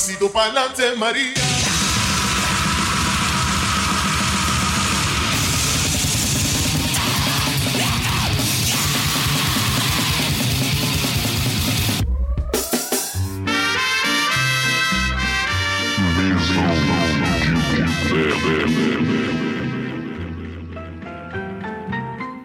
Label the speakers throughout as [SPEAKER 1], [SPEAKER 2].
[SPEAKER 1] pasito pa'lante, María.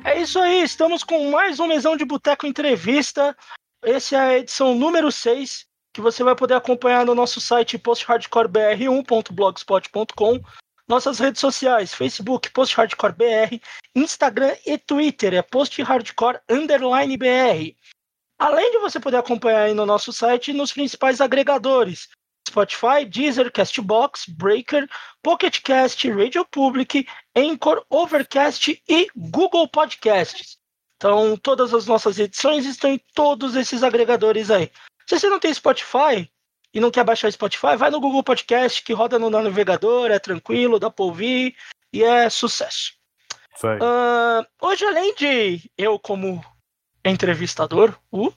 [SPEAKER 2] É isso aí, estamos com mais um Mesão de Boteco Entrevista. Essa é a edição número 6, que você vai poder acompanhar no nosso site posthardcorebr1.blogspot.com, nossas redes sociais, Facebook, posthardcorebr, Instagram e Twitter, é posthardcore underline br. Além de você poder acompanhar aí no nosso site nos principais agregadores, Spotify, Deezer, Castbox, Breaker, Pocket Cast, Radio Public, Anchor, Overcast e Google Podcasts. Então, todas as nossas edições estão em todos esses agregadores aí. Se você não tem Spotify e não quer baixar o Spotify, vai no Google Podcast, que roda no navegador, é tranquilo, dá pra ouvir e é sucesso. Ah, hoje, além de eu como entrevistador, uh,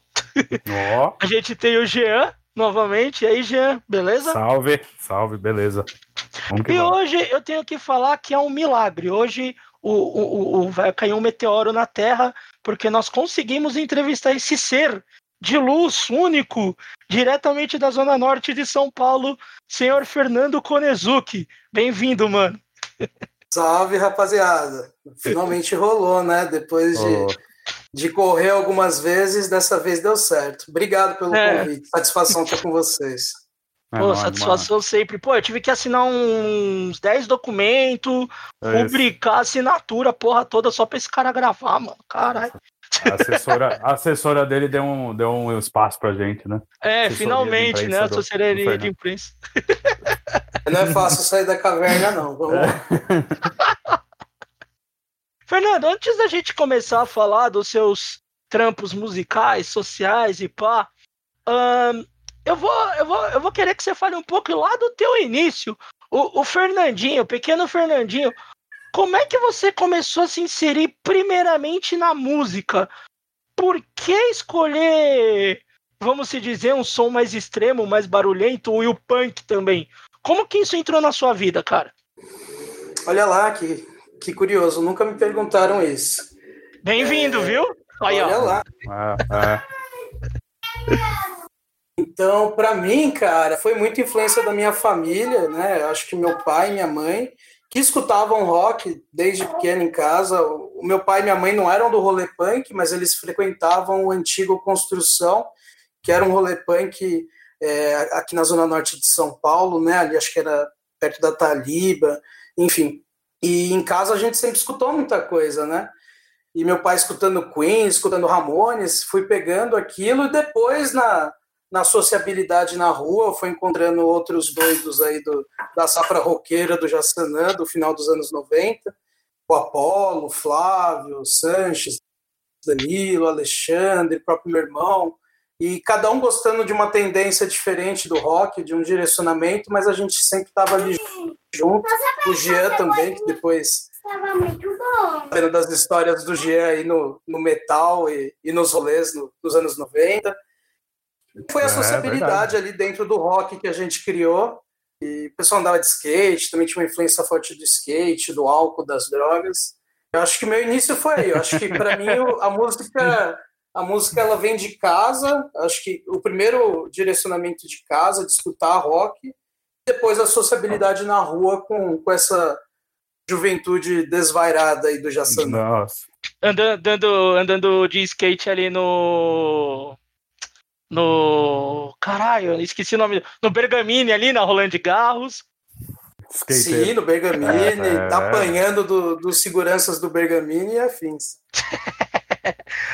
[SPEAKER 3] Ó,
[SPEAKER 2] a gente tem o Jean novamente. E aí, Jean, beleza?
[SPEAKER 3] salve, salve, beleza.
[SPEAKER 2] E
[SPEAKER 3] vamos.
[SPEAKER 2] hoje eu tenho que falar que é um milagre. Hoje o, o, o- vai cair um meteoro na Terra porque nós conseguimos entrevistar esse ser de luz único diretamente da zona norte de São Paulo, senhor Fernando Konezuki. Bem-vindo, mano.
[SPEAKER 4] Salve, rapaziada. Finalmente rolou, né? Depois de, de correr algumas vezes, dessa vez deu certo. Obrigado pelo
[SPEAKER 2] É.
[SPEAKER 4] convite. Satisfação estar com vocês.
[SPEAKER 3] é
[SPEAKER 2] Pô, satisfação sempre. Pô, eu tive que assinar uns 10 documentos,
[SPEAKER 3] mano. É
[SPEAKER 2] a assinatura, porra toda, só pra esse cara gravar, mano. Caralho.
[SPEAKER 3] A assessora, a assessora dele deu um, deu um espaço pra gente, né?
[SPEAKER 2] É,
[SPEAKER 3] Assessoria
[SPEAKER 2] finalmente, né? A assessoria de imprensa.
[SPEAKER 4] Não é fácil sair da caverna, não. Vamos lá.
[SPEAKER 2] Fernando, antes da gente começar a falar dos seus trampos musicais, sociais e pá, eu, vou, eu, vou, eu vou querer que você fale um pouco lá do teu início. O, o Fernandinho, o pequeno Fernandinho, como é que você começou a se inserir primeiramente na música? Por que escolher, vamos se dizer, um som mais extremo, mais barulhento e o punk também? Como que isso entrou na sua vida, cara?
[SPEAKER 4] Olha lá, que, que curioso. Nunca me perguntaram isso.
[SPEAKER 2] Bem-vindo, viu? Aí, ó.
[SPEAKER 4] Olha lá.
[SPEAKER 3] É, é.
[SPEAKER 4] Então, para mim, cara, foi muita influência da minha família, né? Acho que meu pai e minha mãe, que escutavam rock desde pequeno em casa. O meu pai e minha mãe não eram do rolê punk, mas eles frequentavam o antigo Construção, que era um rolê punk é, aqui na zona norte de São Paulo, né? Ali acho que era perto da Taliba, enfim. E em casa a gente sempre escutou muita coisa, né? E meu pai escutando Queen, escutando Ramones, fui pegando aquilo e depois na na sociabilidade na rua, foi encontrando outros doidos aí do, da safra roqueira do Jaçanã, do final dos anos 90, o Apolo, o Flávio, o Sanches, Danilo, Alexandre, o próprio meu irmão, e cada um gostando de uma tendência diferente do rock, de um direcionamento, mas a gente sempre estava ali junto, o Jean também, que depois
[SPEAKER 5] Tava muito bom.
[SPEAKER 4] das histórias do Jean aí no, no metal e, e nos rolês no- nos anos 90. Foi a
[SPEAKER 3] É,
[SPEAKER 4] sociabilidade ali dentro do rock que a gente criou. E o pessoal andava de skate, também tinha uma influência forte do skate, do álcool, das drogas. Eu acho que meu início foi aí. Eu acho que para mim a música, a música ela vem de casa. Acho que o primeiro direcionamento de casa, de escutar rock, depois a sociabilidade na rua com, com essa juventude desvairada aí do Jaçanã.
[SPEAKER 3] Nossa.
[SPEAKER 2] andando, andando, andando de skate ali no. No. Caralho, eu esqueci o nome. No Bergamini ali, na Rolando de Garros.
[SPEAKER 3] Skater.
[SPEAKER 4] Sim, no Bergamini,
[SPEAKER 3] É, é.
[SPEAKER 4] apanhando do- dos seguranças do Bergamini e afins.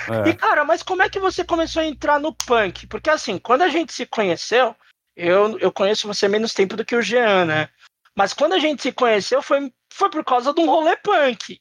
[SPEAKER 3] É.
[SPEAKER 2] E, cara, mas como é que você começou a entrar no punk? Porque, assim, quando a gente se conheceu, eu, eu conheço você menos tempo do que o Jean, né? Mas quando a gente se conheceu foi, foi por causa de um rolê punk.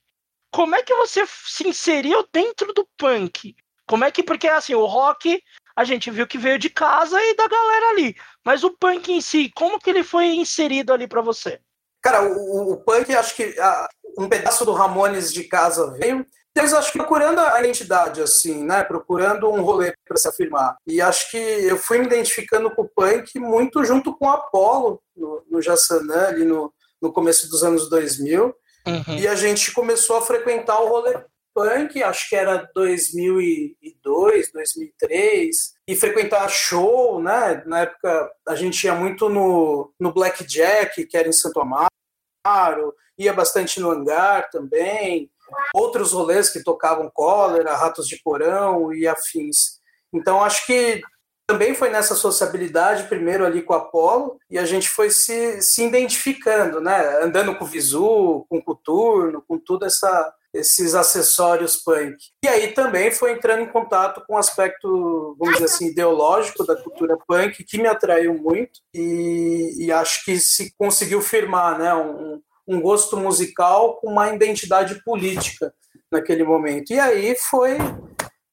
[SPEAKER 2] Como é que você se inseriu dentro do punk? Como é que. Porque, assim, o rock a gente viu que veio de casa e da galera ali. Mas o punk em si, como que ele foi inserido ali pra você?
[SPEAKER 4] Cara, o, o punk, acho que ah, um pedaço do Ramones de casa veio. Depois, acho que procurando a identidade, assim, né? Procurando um rolê para se afirmar. E acho que eu fui me identificando com o punk muito junto com o Apollo, no, no Jassanã, ali no, no começo dos anos 2000. Uhum. E a gente começou a frequentar o rolê punk, acho que era 2002, 2003, e frequentar show, né? Na época a gente ia muito no, no Blackjack, que era em Santo Amaro, ia bastante no Hangar também, outros rolês que tocavam cólera, ratos de porão e afins. Então acho que também foi nessa sociabilidade, primeiro ali com o Apolo, e a gente foi se, se identificando, né? Andando com o Visu, com o Coturno, com tudo essa, esses acessórios punk. E aí também foi entrando em contato com o aspecto, vamos dizer assim, ideológico da cultura punk, que me atraiu muito, e, e acho que se conseguiu firmar né, um, um gosto musical com uma identidade política naquele momento. E aí foi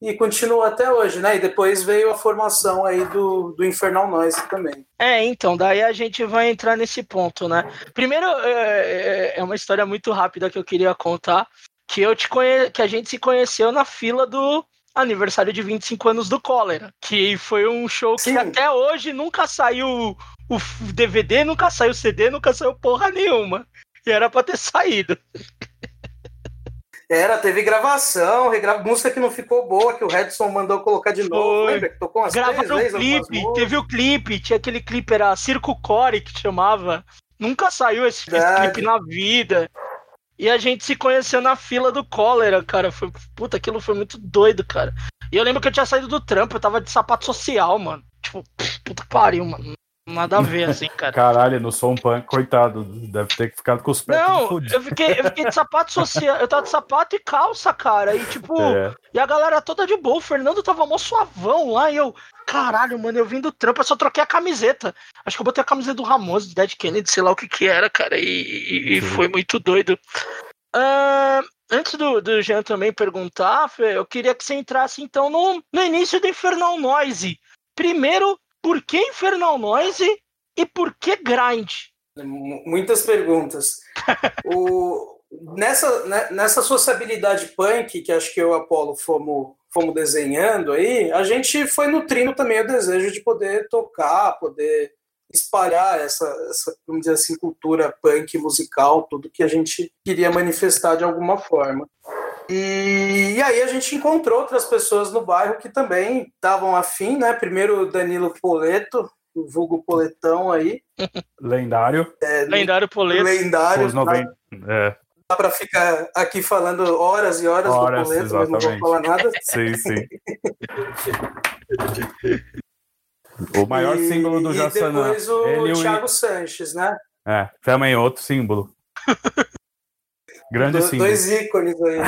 [SPEAKER 4] e continua até hoje, né? E depois veio a formação aí do, do Infernal Noise também.
[SPEAKER 2] É, então, daí a gente vai entrar nesse ponto, né? Primeiro, é, é, é uma história muito rápida que eu queria contar, que eu te conhe... que a gente se conheceu na fila do aniversário de 25 anos do Cólera, que foi um show que Sim. até hoje nunca saiu o DVD, nunca saiu o CD, nunca saiu porra nenhuma. E era pra ter saído.
[SPEAKER 4] Era, teve gravação, regra... música que não ficou boa, que o Redson mandou colocar de novo. Foi. Lembra que tocou umas
[SPEAKER 2] Gravaram três vezes? clipe, teve o clipe, tinha aquele clipe, era Circo Core que chamava. Nunca saiu esse, esse clipe na vida. E a gente se conheceu na fila do cólera, cara. Foi, puta, aquilo foi muito doido, cara. E eu lembro que eu tinha saído do trampo, eu tava de sapato social, mano. Tipo, puta que pariu, mano. Nada a ver, assim, cara.
[SPEAKER 3] Caralho, no som punk, coitado. Deve ter ficado com os pés
[SPEAKER 2] Não, eu fiquei, eu fiquei de sapato social. Eu tava de sapato e calça, cara. E tipo, é. e a galera toda de boa. O Fernando tava mó suavão lá. E eu, caralho, mano, eu vim do trampo, eu só troquei a camiseta. Acho que eu botei a camiseta do Ramos, do Dead Kennedy, sei lá o que que era, cara. E, e foi muito doido. Uh, antes do, do Jean também perguntar, Fê, eu queria que você entrasse então no, no início do Infernal Noise. Primeiro, por que Infernal Noise e por que Grind?
[SPEAKER 4] Muitas perguntas. o, nessa, né, nessa sociabilidade punk, que acho que eu e o Apolo fomos, fomos desenhando aí, a gente foi nutrindo também o desejo de poder tocar, poder espalhar essa, essa, vamos dizer assim, cultura punk musical, tudo que a gente queria manifestar de alguma forma. E, e, aí a gente encontrou outras pessoas no bairro que também estavam afim, né? Primeiro o Danilo Poleto, o vulgo Poletão aí.
[SPEAKER 3] Lendário.
[SPEAKER 2] É, lendário Poleto.
[SPEAKER 4] Lendário.
[SPEAKER 3] Os 90, é.
[SPEAKER 4] Dá para ficar aqui falando horas e horas, horas do Poleto, exatamente. mas não vou falar nada.
[SPEAKER 3] Sim, sim. o maior e, símbolo do Jassanã.
[SPEAKER 4] E depois o Ele Thiago o... Sanches, né?
[SPEAKER 3] É, também outro símbolo. Grande do, símbolo.
[SPEAKER 4] Dois ícones aí.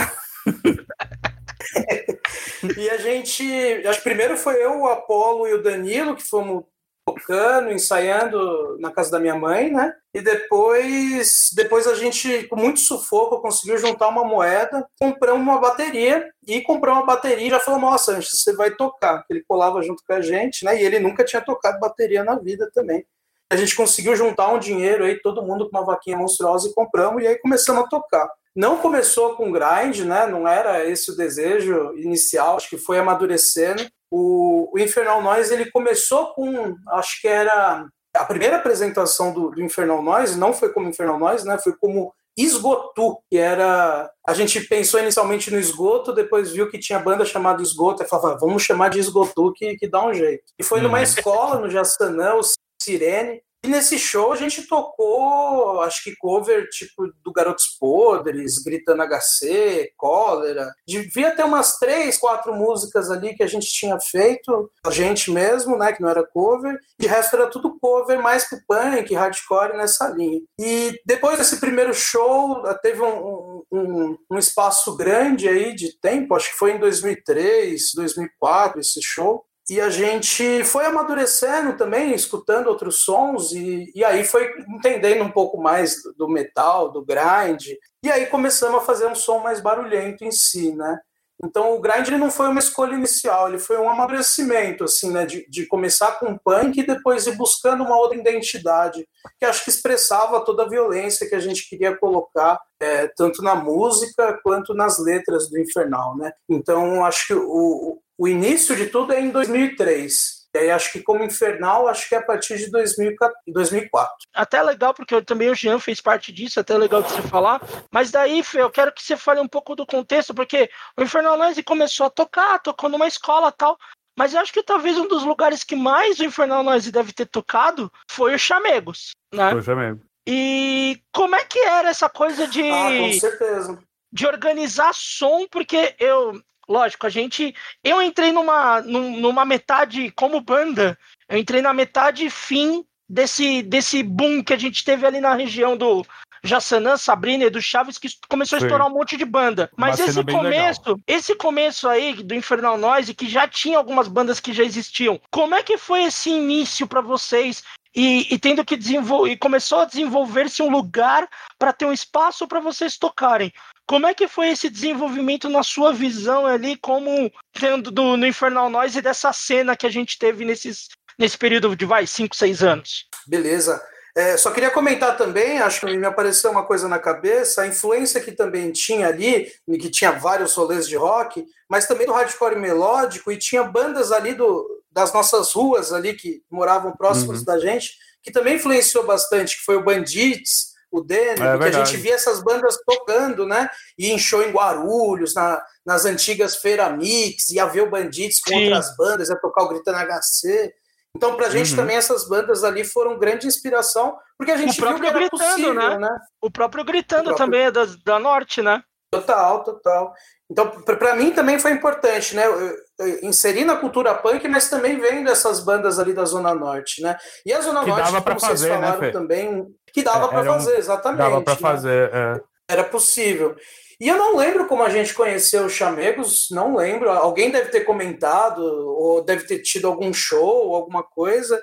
[SPEAKER 4] e a gente, acho que primeiro foi eu, o Apolo e o Danilo que fomos tocando, ensaiando na casa da minha mãe, né? E depois, depois a gente, com muito sufoco, conseguiu juntar uma moeda, compramos uma bateria e compramos uma bateria e já falou, nossa, Sanches, você vai tocar. Ele colava junto com a gente, né? E ele nunca tinha tocado bateria na vida também. A gente conseguiu juntar um dinheiro aí, todo mundo com uma vaquinha monstruosa e compramos, e aí começamos a tocar. Não começou com grind, né? Não era esse o desejo inicial, acho que foi amadurecendo. O, o Infernal Noise ele começou com, acho que era a primeira apresentação do, do Infernal Noise, não foi como Infernal Noise, né? Foi como Esgotu, que era. A gente pensou inicialmente no esgoto, depois viu que tinha banda chamada Esgoto, e falava, vamos chamar de Esgotu que, que dá um jeito. E foi numa uhum. escola no Jaçanã, o Sirene, e nesse show a gente tocou, acho que cover tipo do Garotos Podres, Gritando HC, Cólera. Devia ter umas três, quatro músicas ali que a gente tinha feito, a gente mesmo, né, que não era cover, e o resto era tudo cover mais pro punk, hardcore nessa linha. E depois desse primeiro show, teve um, um, um espaço grande aí de tempo, acho que foi em 2003, 2004 esse show, e a gente foi amadurecendo também, escutando outros sons, e, e aí foi entendendo um pouco mais do metal, do grind, e aí começamos a fazer um som mais barulhento em si, né? Então o grind não foi uma escolha inicial, ele foi um amadurecimento, assim, né? De, de começar com punk e depois ir buscando uma outra identidade, que acho que expressava toda a violência que a gente queria colocar, é, tanto na música quanto nas letras do Infernal, né? Então acho que o, o início de tudo é em 2003. E aí acho que como Infernal, acho que é a partir de 2004.
[SPEAKER 2] Até legal, porque também o Jean fez parte disso, até legal de você falar. Mas daí, Fê, eu quero que você fale um pouco do contexto, porque o Infernal Noise começou a tocar, tocou numa escola tal. Mas eu acho que talvez um dos lugares que mais o Infernal Noise deve ter tocado foi o Chamegos, né?
[SPEAKER 3] Foi o Chamego.
[SPEAKER 2] E como é que era essa coisa de.
[SPEAKER 4] Ah, com certeza.
[SPEAKER 2] De organizar som, porque eu, lógico, a gente. Eu entrei numa, numa metade, como banda, eu entrei na metade fim desse, desse boom que a gente teve ali na região do Jassanã, Sabrina e do Chaves, que começou a estourar um monte de banda. Mas Uma esse começo, legal. esse começo aí do Infernal Noise, que já tinha algumas bandas que já existiam, como é que foi esse início para vocês? E, e, tendo que desenvolver, e começou a desenvolver-se um lugar para ter um espaço para vocês tocarem. Como é que foi esse desenvolvimento na sua visão ali, como tendo do, no Infernal Noise dessa cena que a gente teve nesses, nesse período de, vai, 5, 6 anos?
[SPEAKER 4] Beleza. É, só queria comentar também, acho que me apareceu uma coisa na cabeça, a influência que também tinha ali, que tinha vários rolês de rock, mas também do hardcore melódico, e tinha bandas ali do, das nossas ruas ali, que moravam próximos uhum. da gente, que também influenciou bastante, que foi o Bandits, o Denner, é que a gente via essas bandas tocando, né? E em show em Guarulhos, na, nas antigas Feira Mix, ia ver o Bandites com Sim. outras bandas, ia tocar o Gritando HC. Então, pra gente uhum. também, essas bandas ali foram grande inspiração, porque a gente
[SPEAKER 2] o viu que era gritando, possível, né? né? O próprio Gritando o próprio... também é da, da Norte, né?
[SPEAKER 4] Total, total. Então, para mim também foi importante, né? Eu, eu, inserir na cultura punk, mas também vendo essas bandas ali da Zona Norte, né? E a Zona
[SPEAKER 3] que
[SPEAKER 4] Norte,
[SPEAKER 3] dava como fazer, vocês né, falaram
[SPEAKER 4] né, também, que dava é, para fazer, exatamente.
[SPEAKER 3] Dava para
[SPEAKER 4] né?
[SPEAKER 3] fazer, é.
[SPEAKER 4] Era possível. E eu não lembro como a gente conheceu os Chamegos, não lembro. Alguém deve ter comentado, ou deve ter tido algum show, alguma coisa.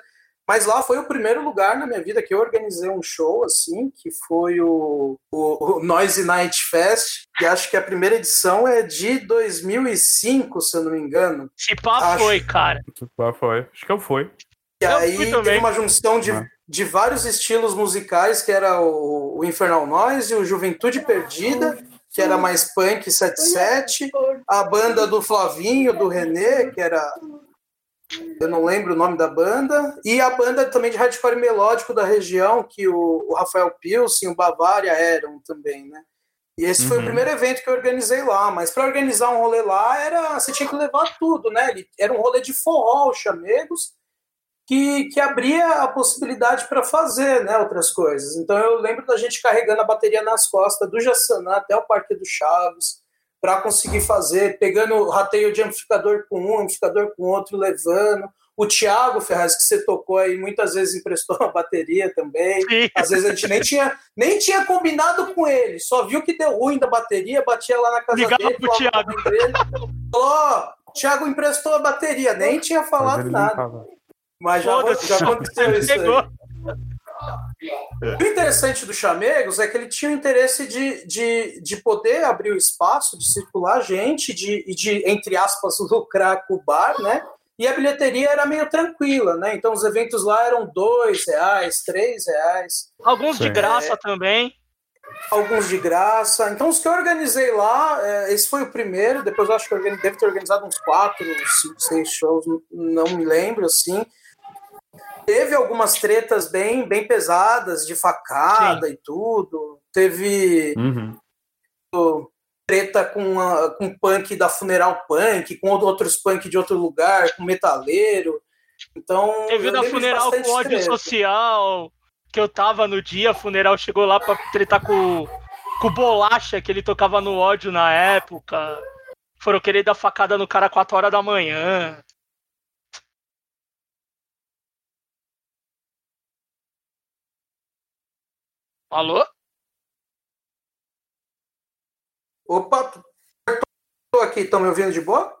[SPEAKER 4] Mas lá foi o primeiro lugar na minha vida que eu organizei um show, assim, que foi o, o, o Noise Night Fest, que acho que a primeira edição é de 2005, se eu não me engano.
[SPEAKER 2] Se pá acho... foi, cara.
[SPEAKER 3] Se pá foi. Acho que eu fui.
[SPEAKER 4] E eu aí teve uma junção de, ah. de vários estilos musicais, que era o, o Infernal Noise, o Juventude Perdida, que era mais punk 77, a banda do Flavinho, do René, que era eu não lembro o nome da banda, e a banda também de hardcore melódico da região, que o, o Rafael Pilsen e o Bavária eram também, né? E esse uhum. foi o uhum. primeiro evento que eu organizei lá, mas para organizar um rolê lá, era você tinha que levar tudo, né? Era um rolê de forró, chamegos, que, que abria a possibilidade para fazer né, outras coisas. Então eu lembro da gente carregando a bateria nas costas do Jassanã até o Parque do Chaves, para conseguir fazer, pegando rateio de amplificador com um, amplificador com outro, levando. O Thiago Ferraz, que você tocou aí, muitas vezes emprestou uma bateria também. Sim. Às vezes a gente nem tinha, nem tinha combinado com ele, só viu que deu ruim da bateria, batia lá na casa
[SPEAKER 2] Ligava
[SPEAKER 4] dele,
[SPEAKER 2] pro Thiago.
[SPEAKER 4] Dele, falou: oh, Thiago emprestou a bateria, nem tinha falado nada. Mas já, já aconteceu isso aí. O interessante do Chamegos é que ele tinha o interesse de, de, de poder abrir o espaço, de circular gente, de, de, entre aspas, lucrar com o bar, né? E a bilheteria era meio tranquila, né? Então os eventos lá eram dois reais, três reais.
[SPEAKER 2] Alguns de graça é, também.
[SPEAKER 4] Alguns de graça. Então os que eu organizei lá, é, esse foi o primeiro. Depois eu acho que eu deve ter organizado uns quatro, cinco, seis shows, não me lembro assim teve algumas tretas bem, bem pesadas, de facada Sim. e tudo. Teve
[SPEAKER 3] uhum.
[SPEAKER 4] treta com, a, com punk da Funeral Punk, com outros punk de outro lugar, com metaleiro. Então.
[SPEAKER 2] Teve da Funeral com ódio treta. social, que eu tava no dia, a Funeral chegou lá pra tretar com, com Bolacha, que ele tocava no ódio na época. Foram querer dar facada no cara 4 horas da manhã. Alô?
[SPEAKER 4] Opa, tô aqui, estão me ouvindo de boa?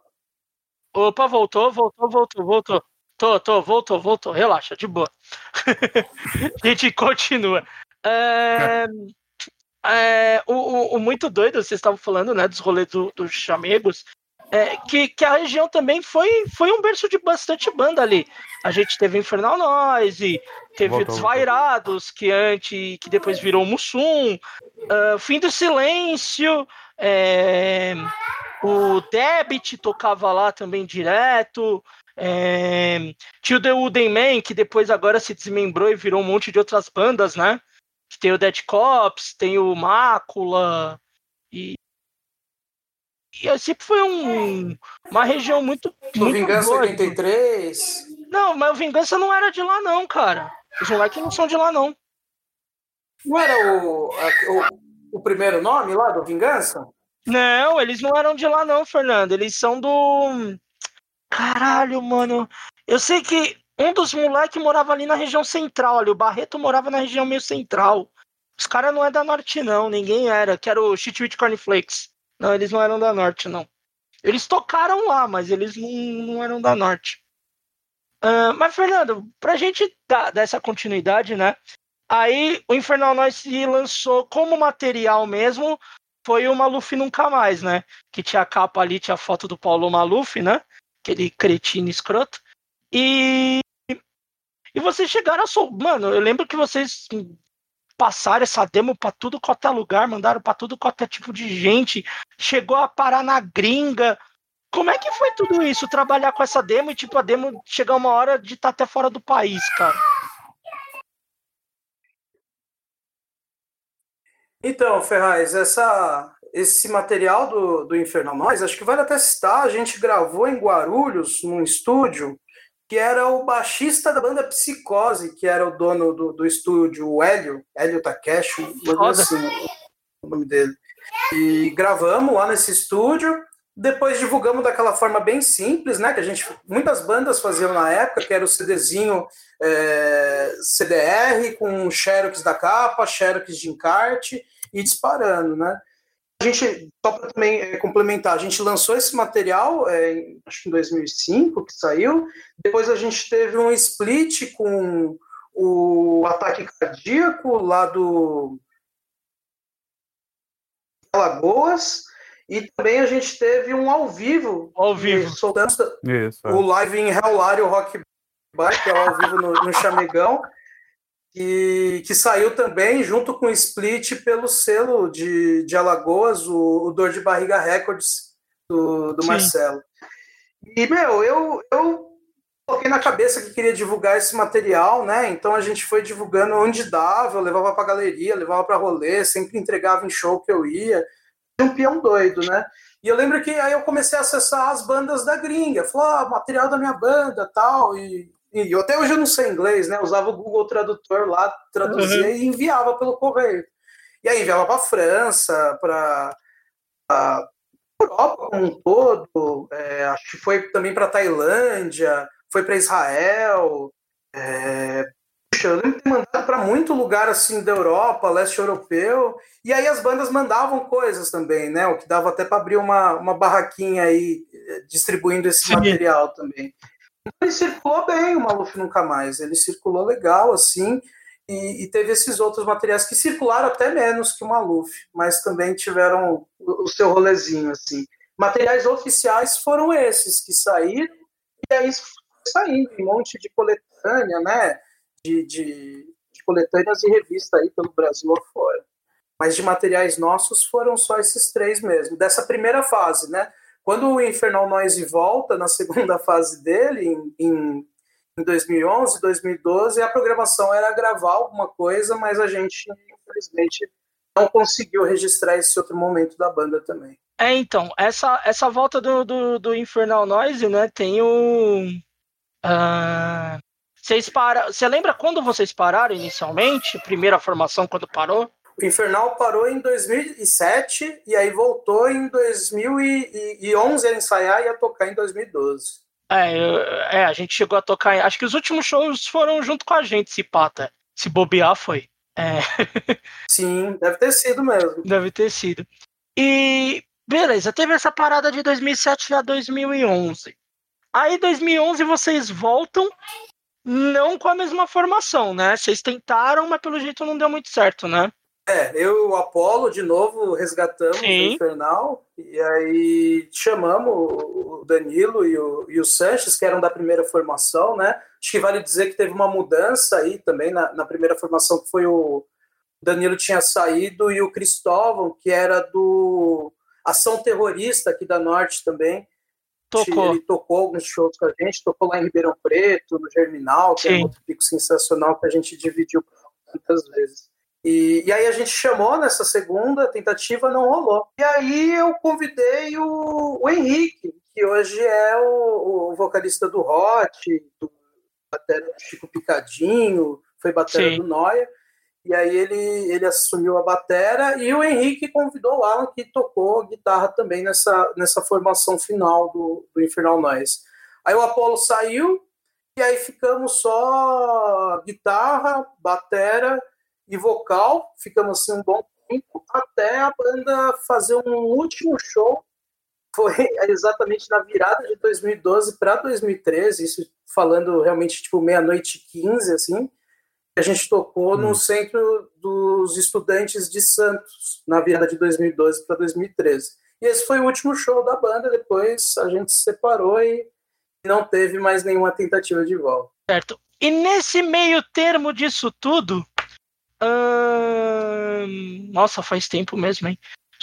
[SPEAKER 2] Opa, voltou, voltou, voltou, voltou. Tô, tô, voltou, voltou. Relaxa, de boa. a gente continua. É, é, o, o, o, muito doido, vocês estavam falando, né, dos rolês do, dos chamegos. É, que, que a região também foi, foi um berço de bastante banda ali. A gente teve Infernal Noise, teve voltou, Desvairados, que antes, que depois virou Mussum, uh, Fim do Silêncio, é, o Debit tocava lá também direto. É, tinha o The Wooden Man, que depois agora se desmembrou e virou um monte de outras bandas, né? Tem o Dead Cops, tem o Mácula. E, e sempre foi um, uma região muito.
[SPEAKER 4] O muito Vingança boa. 83.
[SPEAKER 2] Não, mas o Vingança não era de lá, não, cara. Os moleques não são de lá, não.
[SPEAKER 4] Não era o, o, o primeiro nome lá do Vingança?
[SPEAKER 2] Não, eles não eram de lá, não, Fernando. Eles são do. Caralho, mano. Eu sei que um dos moleques morava ali na região central, ali. O Barreto morava na região meio central. Os caras não é da norte, não. Ninguém era. Que era o Chitwit Cornflakes. Não, eles não eram da norte, não. Eles tocaram lá, mas eles não, não eram da norte. Uh, mas, Fernando, pra gente dar, dar essa continuidade, né? Aí o Infernal Noise se lançou como material mesmo. Foi o Maluf Nunca Mais, né? Que tinha a capa ali, tinha a foto do Paulo Maluf, né? Aquele cretino escroto. E. E vocês chegaram a. Sol... Mano, eu lembro que vocês passaram essa demo para tudo quanto é lugar, mandaram para tudo quanto é tipo de gente, chegou a parar na gringa. Como é que foi tudo isso? Trabalhar com essa demo e, tipo, a demo chegar uma hora de estar tá até fora do país, cara?
[SPEAKER 4] Então, Ferraz, essa, esse material do, do Infernal Noise, acho que vale até citar, a gente gravou em Guarulhos, num estúdio, que era o baixista da banda Psicose, que era o dono do, do estúdio, o Hélio, Hélio Takeshi, assim, o nome dele. E gravamos lá nesse estúdio, depois divulgamos daquela forma bem simples, né? Que a gente muitas bandas faziam na época, que era o CDzinho é, CDR com xerox da capa, xerox de encarte e disparando, né? A gente, só para também é, complementar, a gente lançou esse material, é, acho que em 2005 que saiu. Depois a gente teve um split com o ataque cardíaco lá do Alagoas e também a gente teve um ao vivo.
[SPEAKER 2] Ao vivo.
[SPEAKER 4] Soltando Isso, é. o live em Helllário Rock Bar, que é ao vivo no, no Chamegão. Que, que saiu também junto com o Split pelo selo de, de Alagoas, o, o Dor de Barriga Records do, do Marcelo. E, meu, eu, eu coloquei na cabeça que queria divulgar esse material, né? Então a gente foi divulgando onde dava, eu levava para galeria, levava para rolê, sempre entregava em show que eu ia um peão doido, né? E eu lembro que aí eu comecei a acessar as bandas da gringa, falou, ah, material da minha banda tal, e, e até hoje eu não sei inglês, né? usava o Google Tradutor lá, traduzia uhum. e enviava pelo correio. E aí enviava para França, para a Europa como um todo, é, acho que foi também para Tailândia, foi para Israel, é, Puxa, eu lembro de ter mandado para muito lugar assim da Europa, leste europeu, e aí as bandas mandavam coisas também, né? O que dava até para abrir uma, uma barraquinha aí eh, distribuindo esse Sim. material também. Ele circulou bem, o Maluf Nunca Mais. Ele circulou legal, assim, e, e, teve esses outros materiais que circularam até menos que o Maluf, mas também tiveram o, o seu rolezinho, assim. Materiais oficiais foram esses que saíram, e aí saindo um monte de coletânea, né? de, de, de coletâneas e revista aí pelo Brasil afora. Mas de materiais nossos foram só esses três mesmo, dessa primeira fase, né? Quando o Infernal Noise volta na segunda fase dele, em, em, em 2011, 2012, a programação era gravar alguma coisa, mas a gente, infelizmente, não conseguiu registrar esse outro momento da banda também.
[SPEAKER 2] É, então, essa, essa volta do, do, do Infernal Noise, né, tem o... Uh, vocês para... Você lembra quando vocês pararam inicialmente? Primeira formação, quando parou?
[SPEAKER 4] O Infernal parou em 2007 e aí voltou em 2011 a ensaiar e a tocar em 2012.
[SPEAKER 2] É, é, a gente chegou a tocar. Acho que os últimos shows foram junto com a gente, se pata. Se bobear, foi. É.
[SPEAKER 4] Sim, deve ter sido mesmo.
[SPEAKER 2] Deve ter sido. E beleza, teve essa parada de 2007 a 2011. Aí 2011 vocês voltam não com a mesma formação, né? Vocês tentaram, mas pelo jeito não deu muito certo, né?
[SPEAKER 4] É, eu e o Apolo, de novo, resgatamos Sim. o Infernal, e aí chamamos o Danilo e o, e o Sanches, que eram da primeira formação, né? Acho que vale dizer que teve uma mudança aí também na, na primeira formação, que foi o Danilo tinha saído, e o Cristóvão, que era do Ação Terrorista aqui da Norte também,
[SPEAKER 2] Tocou.
[SPEAKER 4] Ele tocou alguns shows com a gente, tocou lá em Ribeirão Preto, no Germinal, que Sim. é um outro pico sensacional que a gente dividiu muitas vezes. E, e, aí a gente chamou nessa segunda tentativa, não rolou. E aí eu convidei o, o Henrique, que hoje é o, o vocalista do Hot, do batera do Chico Picadinho, foi batera do Noia. E aí ele, ele assumiu a batera e o Henrique convidou o Alan, que tocou guitarra também nessa, nessa formação final do, do Infernal Noise. Aí o Apollo saiu e aí ficamos só guitarra, batera e vocal. Ficamos assim um bom tempo até a banda fazer um último show. Foi exatamente na virada de 2012 para 2013, isso falando realmente tipo meia-noite 15, assim a gente tocou hum. no Centro dos Estudantes de Santos, na virada de 2012 para 2013. E esse foi o último show da banda, depois a gente se separou e não teve mais nenhuma tentativa de volta.
[SPEAKER 2] Certo. E nesse meio termo disso tudo, hum... nossa, faz tempo mesmo, hein?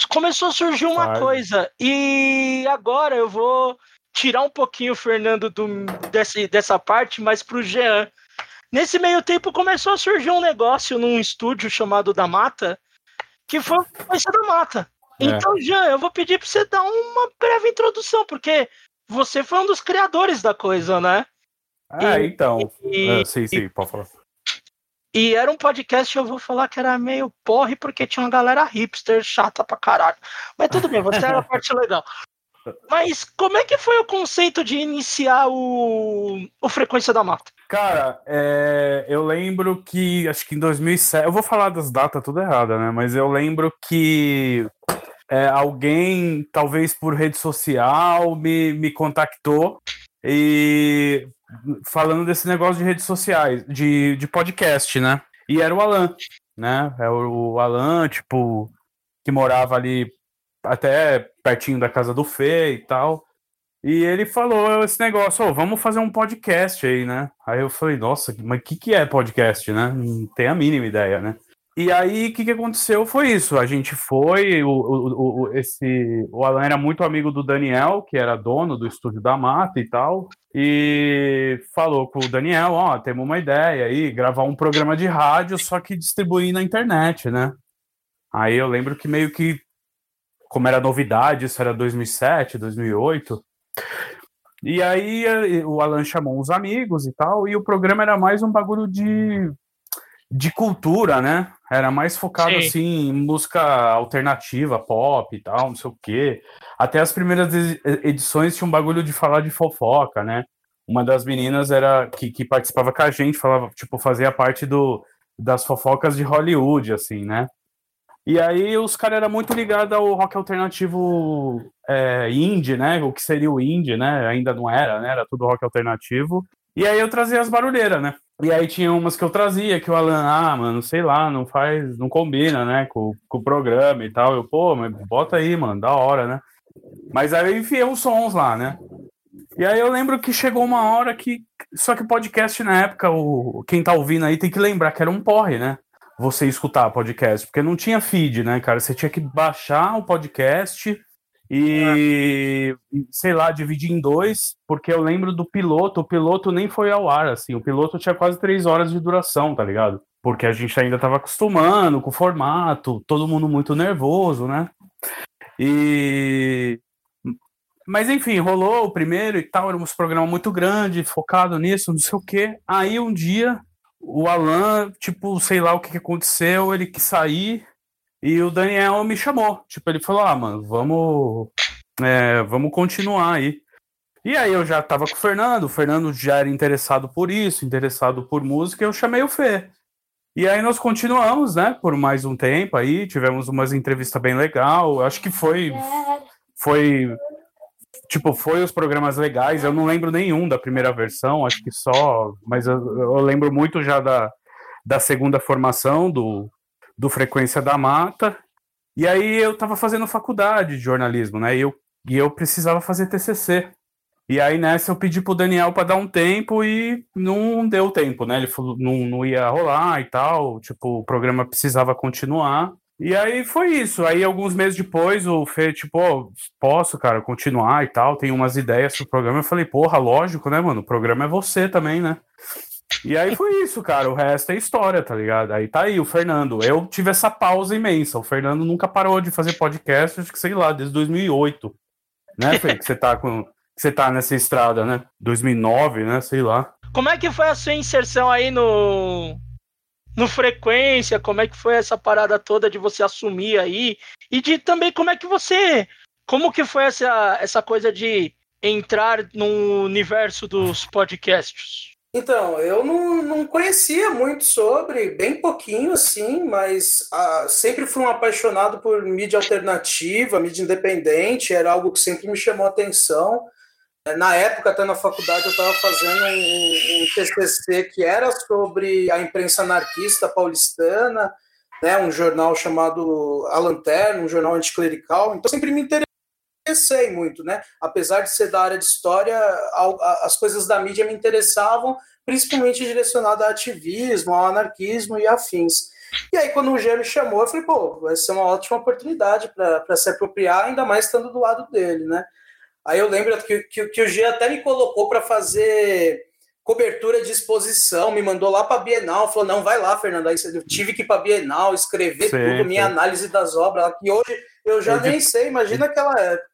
[SPEAKER 2] Começou a surgir uma coisa, e agora eu vou tirar um pouquinho o Fernando do, desse, dessa parte, mas para o Jean. Nesse meio tempo começou a surgir um negócio num estúdio chamado Da Mata, que foi o da Mata. É. Então, Jean, eu vou pedir para você dar uma breve introdução, porque você foi um dos criadores da coisa, né?
[SPEAKER 3] Ah, e, então. E, é, sim, sim, pode falar.
[SPEAKER 2] E era um podcast, eu vou falar que era meio porre, porque tinha uma galera hipster chata pra caralho. Mas tudo bem, você era a parte legal. Mas como é que foi o conceito de iniciar o, o Frequência da Mata?
[SPEAKER 3] Cara, é, eu lembro que, acho que em 2007, eu vou falar das datas tudo errada, né? Mas eu lembro que é, alguém, talvez por rede social, me, me contactou e falando desse negócio de redes sociais, de, de podcast, né? E era o Alan, né? É o Alan, tipo, que morava ali até pertinho da casa do Fê e tal. E ele falou esse negócio, oh, vamos fazer um podcast aí, né? Aí eu falei, nossa, mas o que, que é podcast, né? Não tem a mínima ideia, né? E aí, o que, que aconteceu foi isso. A gente foi, o, o, o, esse, o Alan era muito amigo do Daniel, que era dono do estúdio da Mata e tal, e falou com o Daniel, ó, oh, temos uma ideia aí, gravar um programa de rádio, só que distribuir na internet, né? Aí eu lembro que meio que, como era novidade, isso era 2007, 2008, e aí eh, o Alan chamou uns amigos e tal, e o programa era mais um bagulho de, de cultura, né? Era mais focado Sim. assim em música alternativa, pop e tal, não sei o quê. Até as primeiras edições tinha um bagulho de falar de fofoca, né? Uma das meninas era que, que participava com a gente, falava, tipo, fazia parte do, das fofocas de Hollywood, assim, né? E aí os caras eram muito ligados ao rock alternativo é, indie, né? O que seria o indie, né? Ainda não era, né? Era tudo rock alternativo. E aí eu trazia as barulheiras, né? E aí tinha umas que eu trazia, que o Alan, ah, mano, sei lá, não faz, não combina, né, com, com o programa e tal. Eu, pô, mas bota aí, mano, da hora, né? Mas aí eu enfiei os sons lá, né? E aí eu lembro que chegou uma hora que. Só que podcast na época, o, quem tá ouvindo aí tem que lembrar que era um porre, né? você escutar podcast, porque não tinha feed, né, cara? Você tinha que baixar o podcast e, sei lá, dividir em dois, porque eu lembro do piloto, o piloto nem foi ao ar, assim, o piloto tinha quase três horas de duração, tá ligado? Porque a gente ainda tava acostumando com o formato, todo mundo muito nervoso, né? E. Mas enfim, rolou o primeiro e tal, era um programa muito grande, focado nisso, não sei o quê. Aí um dia o Alan, tipo, sei lá o que, que aconteceu, ele quis sair e o Daniel me chamou. Tipo, ele falou: ah, mano, vamos, é, vamos continuar aí. E aí eu já tava com o Fernando, o Fernando já era interessado por isso, interessado por música, eu chamei o Fê. E aí nós continuamos, né, por mais um tempo aí, tivemos umas entrevistas bem legal, acho que foi foi tipo, foi os programas legais. Eu não lembro nenhum da primeira versão, acho que só, mas eu, eu lembro muito já da, da segunda formação do, do Frequência da Mata. E aí eu estava fazendo faculdade de jornalismo, né? E eu, e eu precisava fazer TCC. E aí nessa eu pedi pro Daniel para dar um tempo e não deu tempo, né? Ele falou não, não ia rolar e tal, tipo, o programa precisava continuar. E aí foi isso. Aí alguns meses depois o Fê, tipo, oh, posso, cara, continuar e tal, tem umas ideias pro programa. Eu falei, porra, lógico, né, mano? O programa é você também, né? E aí foi isso, cara. O resto é história, tá ligado? Aí tá aí o Fernando. Eu tive essa pausa imensa. O Fernando nunca parou de fazer podcast, acho que sei lá, desde 2008. Né, Fê? Que você tá com tá nessa estrada, né? 2009, né? Sei lá.
[SPEAKER 2] Como é que foi a sua inserção aí no no frequência? Como é que foi essa parada toda de você assumir aí e de também como é que você como que foi essa essa coisa de entrar no universo dos podcasts?
[SPEAKER 4] Então, eu não, não conhecia muito sobre, bem pouquinho assim, mas ah, sempre fui um apaixonado por mídia alternativa, mídia independente, era algo que sempre me chamou a atenção. Na época, até na faculdade, eu estava fazendo um, um, TCC que era sobre a imprensa anarquista paulistana, né, um jornal chamado A Lanterna, um jornal anticlerical. Então, sempre me interessei muito, né? Apesar de ser da área de história, as coisas da mídia me interessavam, principalmente direcionado a ativismo, ao anarquismo e afins. E aí, quando o Jean me chamou, eu falei, pô, vai ser uma ótima oportunidade para se apropriar, ainda mais estando do lado dele, né? Aí eu lembro que, que, que o G até me colocou para fazer cobertura de exposição, me mandou lá para Bienal, falou: não, vai lá, Fernando. Aí eu tive que ir para Bienal, escrever sim, tudo, minha análise das obras, que hoje eu já nem sei, imagina aquela época.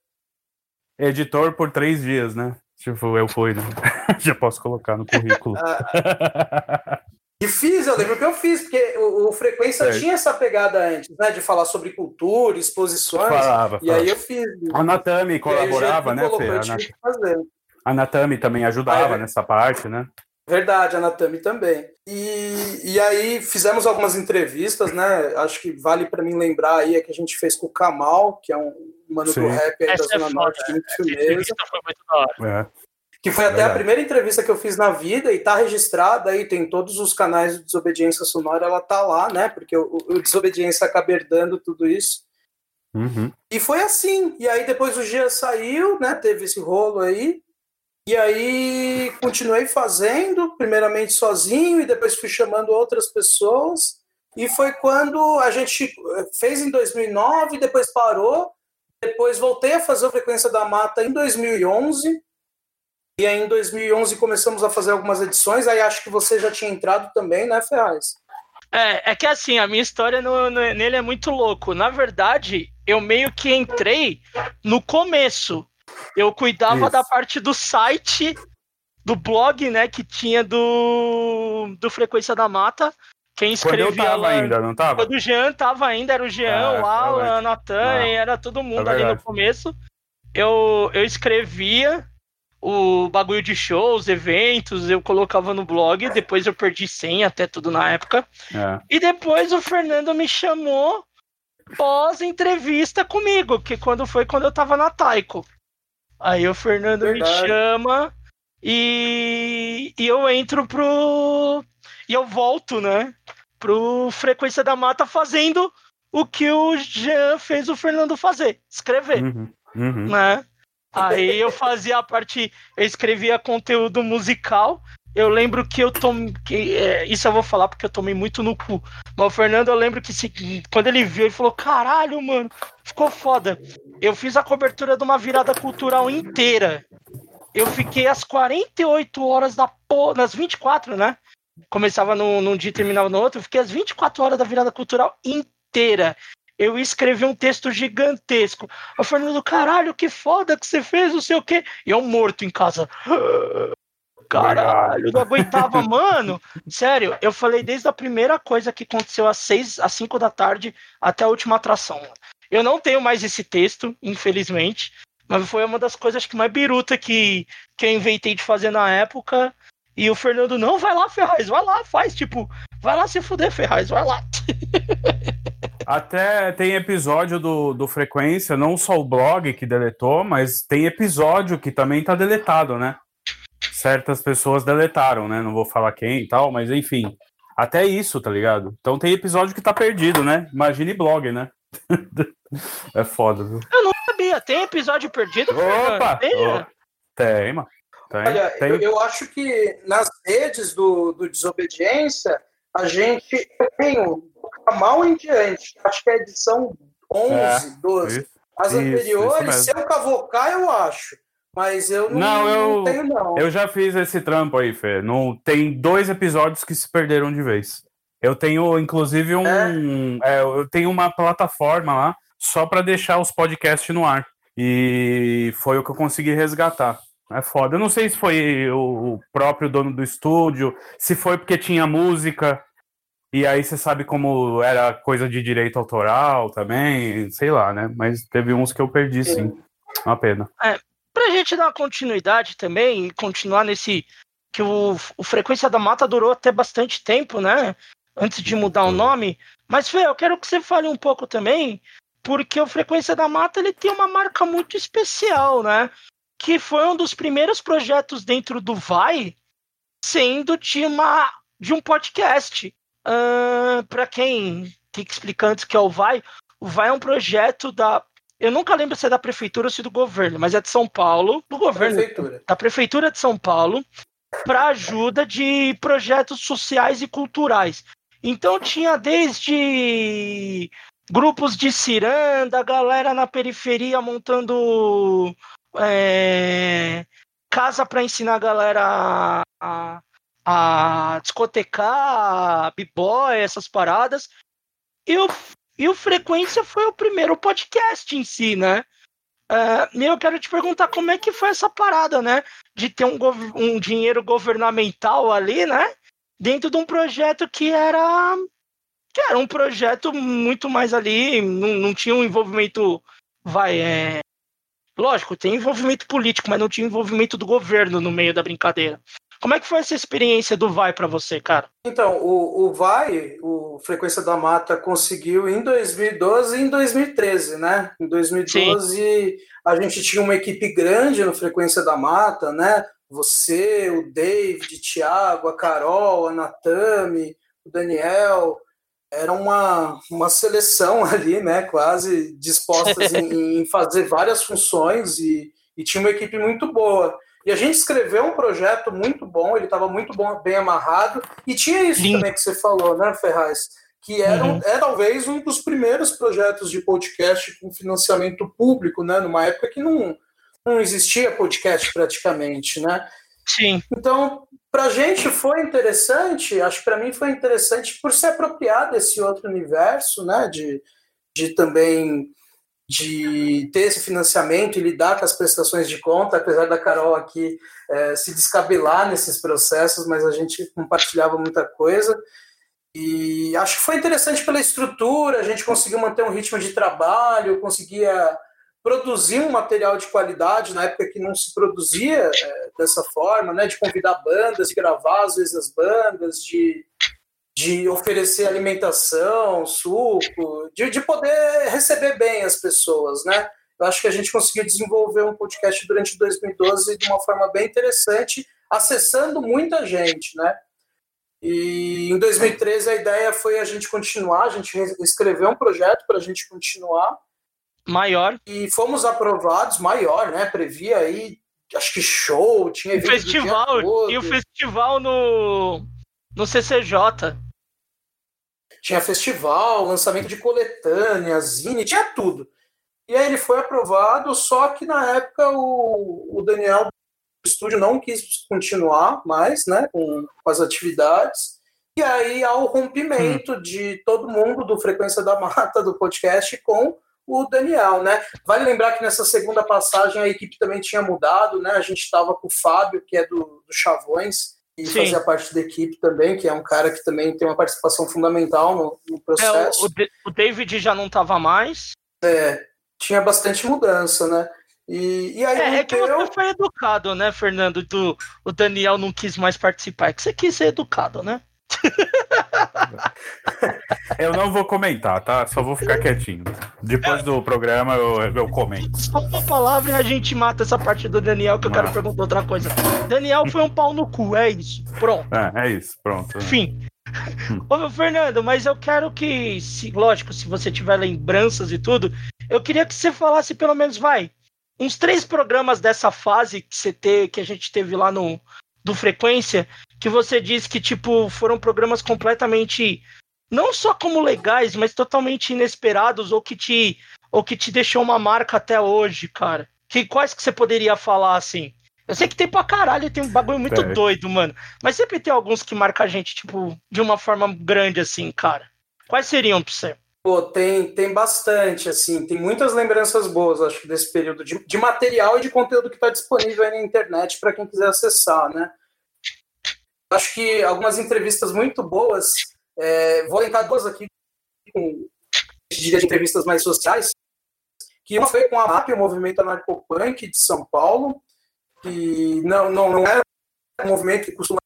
[SPEAKER 3] Editor por três dias, né? Tipo, eu fui, né? já posso colocar no currículo.
[SPEAKER 4] Ah, E fiz, eu lembro que eu fiz, porque o, o Frequência é. tinha essa pegada antes, né? De falar sobre cultura, exposições.
[SPEAKER 3] Falava,
[SPEAKER 4] e aí eu fiz.
[SPEAKER 3] A Natami colaborava, né, Fê? A, Natami também ajudava nessa parte, né?
[SPEAKER 4] Verdade, a Natami também. E, e aí fizemos algumas entrevistas, né? Acho que vale para mim lembrar aí é que a gente fez com o Kamal, que é um mano Sim. do rap aí Essa da Zona é Norte, muito firmeza. Foi muito da hora. É. Que foi até a primeira entrevista que eu fiz na vida e tá registrada aí, tem todos os canais de desobediência sonora, ela tá lá, né? Porque o, o desobediência acaba herdando tudo isso.
[SPEAKER 3] Uhum.
[SPEAKER 4] E foi assim. E aí depois o Gia saiu, né? Teve esse rolo aí. E aí continuei fazendo, primeiramente sozinho, e depois fui chamando outras pessoas. E foi quando a gente fez em 2009, depois parou. Depois voltei a fazer a Frequência da Mata em 2011 e aí em 2011 começamos a fazer algumas edições, aí acho que você já tinha entrado também, né, Ferraz?
[SPEAKER 2] É, é que assim, a minha história no, no, nele é muito louco. Na verdade, eu meio que entrei no começo. Eu cuidava Isso. da parte do site, do blog, né, que tinha do, do Frequência da Mata. Quem escrevia Quando eu
[SPEAKER 3] tava
[SPEAKER 2] lá,
[SPEAKER 3] ainda, não tava?
[SPEAKER 2] Quando o Jean tava ainda, era o Jean, ah, o Alan, a Natan, ah, era todo mundo é ali no começo. Eu, eu escrevia, o bagulho de shows, eventos, eu colocava no blog, depois eu perdi senha até tudo na época. É. E depois o Fernando me chamou pós entrevista comigo, que quando foi quando eu tava na Taiko. Aí o Fernando Verdade. me chama e, e eu entro pro. E eu volto, né? Pro Frequência da Mata fazendo o que o Jean fez o Fernando fazer, escrever. Uhum, uhum. Né? Aí eu fazia a parte, eu escrevia conteúdo musical. Eu lembro que eu tomei. Que, é, isso eu vou falar porque eu tomei muito no cu. Mas o Fernando, eu lembro que se, quando ele viu, ele falou: caralho, mano, ficou foda. Eu fiz a cobertura de uma virada cultural inteira. Eu fiquei às 48 horas da porra. Nas 24, né? Começava num, num dia e terminava no outro. Eu fiquei às 24 horas da virada cultural inteira eu escrevi um texto gigantesco. O Fernando, caralho, que foda que você fez, não sei o quê. E eu morto em casa. Caralho, não aguentava, mano. Sério, eu falei desde a primeira coisa que aconteceu às seis, às cinco da tarde até a última atração. Eu não tenho mais esse texto, infelizmente. Mas foi uma das coisas que mais biruta que, que eu inventei de fazer na época. E o Fernando, não, vai lá, Ferraz, vai lá, faz, tipo, vai lá se fuder, Ferraz, vai lá.
[SPEAKER 3] Até tem episódio do, do Frequência, não só o blog que deletou, mas tem episódio que também tá deletado, né? Certas pessoas deletaram, né? Não vou falar quem e tal, mas enfim. Até isso, tá ligado? Então tem episódio que tá perdido, né? Imagine blog, né? é foda, viu?
[SPEAKER 2] Eu não sabia. Tem episódio perdido?
[SPEAKER 3] Opa! Tem, oh, tem mano. Tem,
[SPEAKER 4] Olha,
[SPEAKER 3] tem.
[SPEAKER 4] Eu, eu, acho que nas redes do, do Desobediência, a gente tem o mal em diante. Acho que é a edição 11, é, 12. Isso, As isso, anteriores, isso se eu cavocar, eu acho. Mas eu não, não, eu, não tenho, não.
[SPEAKER 3] Eu já fiz esse trampo aí, Fê. Não, tem dois episódios que se perderam de vez. Eu tenho, inclusive, um. É? É, eu tenho uma plataforma lá só para deixar os podcasts no ar. E foi o que eu consegui resgatar. É foda. Eu não sei se foi o próprio dono do estúdio, se foi porque tinha música. E aí você sabe como era coisa de direito autoral também, sei lá, né? Mas teve uns que eu perdi, sim. Uma pena.
[SPEAKER 2] É, gente dar uma continuidade também e continuar nesse. Que o, o Frequência da Mata durou até bastante tempo, né? Antes de mudar o nome. Mas, Fê, eu quero que você fale um pouco também, porque o Frequência da Mata ele tem uma marca muito especial, né? Que foi um dos primeiros projetos dentro do Vai, sendo de, uma, de um podcast. Uh, para quem tem que explicar antes que é o Vai, o Vai é um projeto da eu nunca lembro se é da prefeitura ou se é do governo, mas é de São Paulo, do governo, prefeitura. da prefeitura de São Paulo, para ajuda de projetos sociais e culturais. Então tinha desde grupos de ciranda, galera na periferia montando é, casa para ensinar a galera a, a discotecar, b-boy, essas paradas. E o e o Frequência foi o primeiro podcast em si, né? Uh, eu quero te perguntar como é que foi essa parada, né? De ter um, um dinheiro governamental ali, né? Dentro de um projeto que era que era um projeto muito mais ali, não, não tinha um envolvimento, vai, é, lógico, tem envolvimento político, mas não tinha envolvimento do governo no meio da brincadeira. Como é que foi essa experiência do Vai para você, cara?
[SPEAKER 4] Então, o, o Vai, o Frequência da Mata, conseguiu em 2012 e em 2013, né? Em 2012 Sim. a gente tinha uma equipe grande no Frequência da Mata, né? Você, o David, o Thiago, a Carol, a Natami, o Daniel, era uma, uma seleção ali, né? Quase dispostas em, em fazer várias funções e, e tinha uma equipe muito boa. E a gente escreveu um projeto muito bom, ele estava muito bom, bem amarrado, e tinha isso Sim. também que você falou, né, Ferraz? Que era, uhum. é talvez um dos primeiros projetos de podcast com financiamento público, né? Numa época que não, não existia podcast praticamente, né?
[SPEAKER 2] Sim.
[SPEAKER 4] Então, para a gente foi interessante, acho que para mim foi interessante por se apropriar desse outro universo, né? De, de também de ter esse financiamento e lidar com as prestações de conta, apesar da Carol aqui é, se descabelar nesses processos, mas a gente compartilhava muita coisa. E acho que foi interessante pela estrutura, a gente conseguiu manter um ritmo de trabalho, conseguia produzir um material de qualidade na época que não se produzia é, dessa forma, né, de convidar bandas, de gravar às vezes as bandas, de de oferecer alimentação, suco, de, de poder receber bem as pessoas, né? Eu acho que a gente conseguiu desenvolver um podcast durante 2012 de uma forma bem interessante, acessando muita gente, né? E em 2013 a ideia foi a gente continuar, a gente escreveu um projeto para a gente continuar.
[SPEAKER 2] Maior.
[SPEAKER 4] E fomos aprovados, maior, né? Previa aí, acho que show, tinha
[SPEAKER 2] evento festival, E o festival no, no CCJ.
[SPEAKER 4] Tinha festival, lançamento de coletânea, zine, tinha tudo. E aí ele foi aprovado, só que na época o, o Daniel do estúdio não quis continuar mais né, com, com as atividades. E aí há o rompimento hum. de todo mundo do Frequência da Mata, do podcast, com o Daniel, né? Vale lembrar que nessa segunda passagem a equipe também tinha mudado, né? A gente estava com o Fábio, que é do, do Chavões, e Sim. fazia parte da equipe também, que é um cara que também tem uma participação fundamental no, no processo.
[SPEAKER 2] É, o, o, David já não estava mais.
[SPEAKER 4] É, tinha bastante mudança, né? E, e aí
[SPEAKER 2] é, é que você foi educado, né, Fernando? Do, o Daniel não quis mais participar. É que você quis ser educado, né?
[SPEAKER 3] Eu não vou comentar, tá? Só vou ficar quietinho. Depois do programa eu, eu comento.
[SPEAKER 2] Só uma palavra e a gente mata essa parte do Daniel que eu quero ah. perguntar outra coisa. Daniel foi um pau no cu, é isso. Pronto.
[SPEAKER 3] É, é isso, pronto.
[SPEAKER 2] Enfim. Ô, meu Fernando, mas eu quero que, se, lógico, se você tiver lembranças e tudo, eu queria que você falasse pelo menos, vai, uns três programas dessa fase que você te, que a gente teve lá no do Frequência, que você disse que, tipo, foram programas completamente, não só como legais, mas totalmente inesperados, ou que te, ou que te deixou uma marca até hoje, cara. Que, quais que você poderia falar, assim? Eu sei que tem pra caralho, tem um bagulho muito é. doido, mano. Mas sempre tem alguns que marcam a gente, tipo, de uma forma grande, assim, cara. Quais seriam pra você?
[SPEAKER 4] Pô, tem, tem bastante, assim, tem muitas lembranças boas, acho desse período de, de material e de conteúdo que está disponível aí na internet para quem quiser acessar, né? Acho que algumas entrevistas muito boas, é, vou elencar duas aqui, com de entrevistas mais sociais, que uma foi com a MAP, o Movimento Anarcopunk de São Paulo, que não, não, não é um movimento que costuma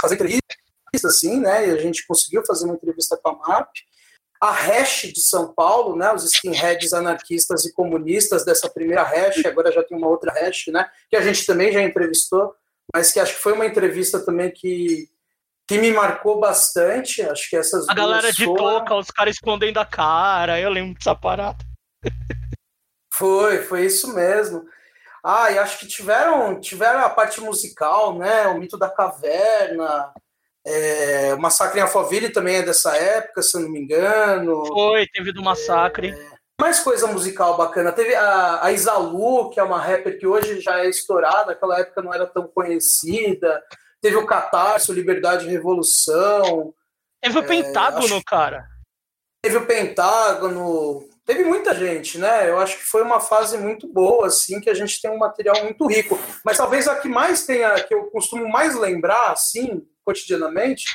[SPEAKER 4] fazer entrevistas, assim, né, e a gente conseguiu fazer uma entrevista com a MAP, a hash de São Paulo, né, os skinheads anarquistas e comunistas dessa primeira hash, agora já tem uma outra hash, né, que a gente também já entrevistou, mas que acho que foi uma entrevista também que, que me marcou bastante, acho que essas
[SPEAKER 2] A galera de foram... toca, os caras escondendo a cara, eu lembro dessa parada.
[SPEAKER 4] Foi, foi isso mesmo. Ah, e acho que tiveram, tiveram a parte musical, né, o mito da caverna, é, o Massacre em Alphaville também é dessa época, se eu não me engano.
[SPEAKER 2] Foi, teve do Massacre. É,
[SPEAKER 4] mais coisa musical bacana. Teve a, a Isalu, que é uma rapper que hoje já é estourada, naquela época não era tão conhecida. Teve o Catarso, Liberdade e Revolução.
[SPEAKER 2] Teve o Pentágono, é, cara.
[SPEAKER 4] Teve o Pentágono. Teve muita gente, né? Eu acho que foi uma fase muito boa, assim, que a gente tem um material muito rico. Mas talvez a que mais tenha, que eu costumo mais lembrar, assim, cotidianamente,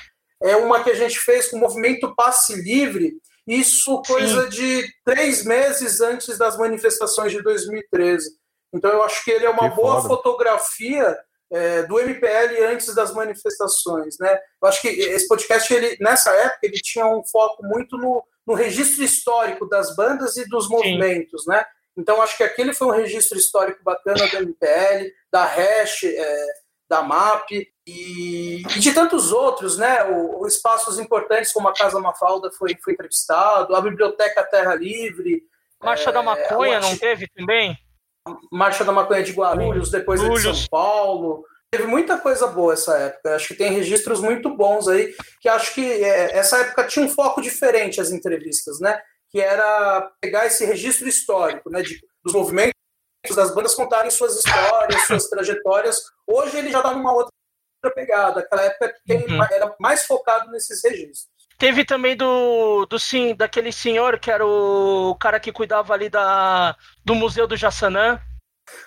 [SPEAKER 4] é uma que a gente fez com o movimento Passe Livre, isso coisa Sim. de três meses antes das manifestações de 2013. Então eu acho que ele é uma que boa foda. fotografia é, do MPL antes das manifestações, né? Eu acho que esse podcast, ele, nessa época, ele tinha um foco muito no, no registro histórico das bandas e dos movimentos, Sim. né? Então acho que aquele foi um registro histórico bacana do MPL, da Hash, é, da MAP e, e, de tantos outros, né? O, espaços importantes como a Casa Mafalda foi, foi entrevistado, a Biblioteca Terra Livre.
[SPEAKER 2] Marcha é, da Maconha não teve também?
[SPEAKER 4] Marcha da Maconha de Guarulhos, depois é de São Paulo. Teve muita coisa boa essa época. Acho que tem registros muito bons aí, que acho que é, essa época tinha um foco diferente as entrevistas, né? Que era pegar esse registro histórico, né? De, dos movimentos das bandas contarem suas histórias, suas trajetórias. Hoje ele já está numa outra pegada. Aquela época tem, uhum. era mais focado nesses registros.
[SPEAKER 2] Teve também do, do sim, daquele senhor que era o cara que cuidava ali da, do Museu do Jassanã.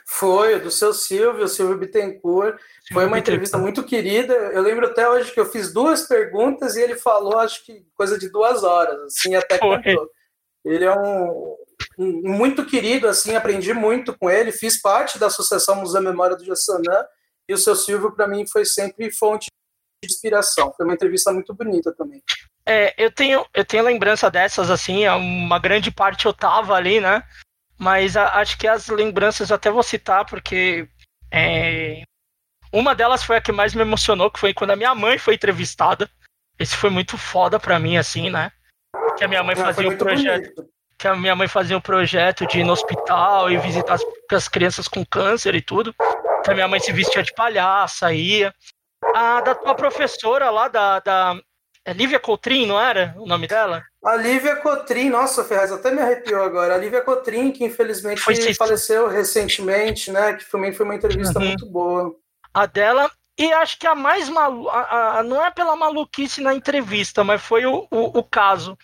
[SPEAKER 4] Foi, do seu Silvio, Silvio Bittencourt. Foi uma entrevista muito querida. Eu lembro até hoje que eu fiz duas perguntas e ele falou, acho que coisa de duas horas, assim, até contou. Ele é um, muito querido, assim, aprendi muito com ele, fiz parte da Associação Museu Memória do Jassanã, e o seu Silvio, para mim, foi sempre fonte de inspiração. Foi uma entrevista muito bonita também.
[SPEAKER 2] É, eu tenho, eu tenho lembrança dessas, assim, uma grande parte eu tava ali, né? Mas a, acho que as lembranças até vou citar, porque é, uma delas foi a que mais me emocionou, que foi quando a minha mãe foi entrevistada. Esse foi muito foda pra mim, assim, né? Que a minha mãe fazia um projeto. Bonito que a minha mãe fazia um projeto de ir no hospital e visitar as, as crianças com câncer e tudo. Então minha mãe se vestia de palhaça, ia. A da tua professora lá, da, da é Lívia Coutrin, não era o nome dela?
[SPEAKER 4] A Lívia Cotrim, nossa, Ferraz, até me arrepiou agora. A Lívia Cotrim, que infelizmente foi faleceu recentemente, né? Que também foi uma entrevista uhum. muito boa.
[SPEAKER 2] A dela, e acho que a mais malu... A, a, não é pela maluquice na entrevista, mas foi o, o, o caso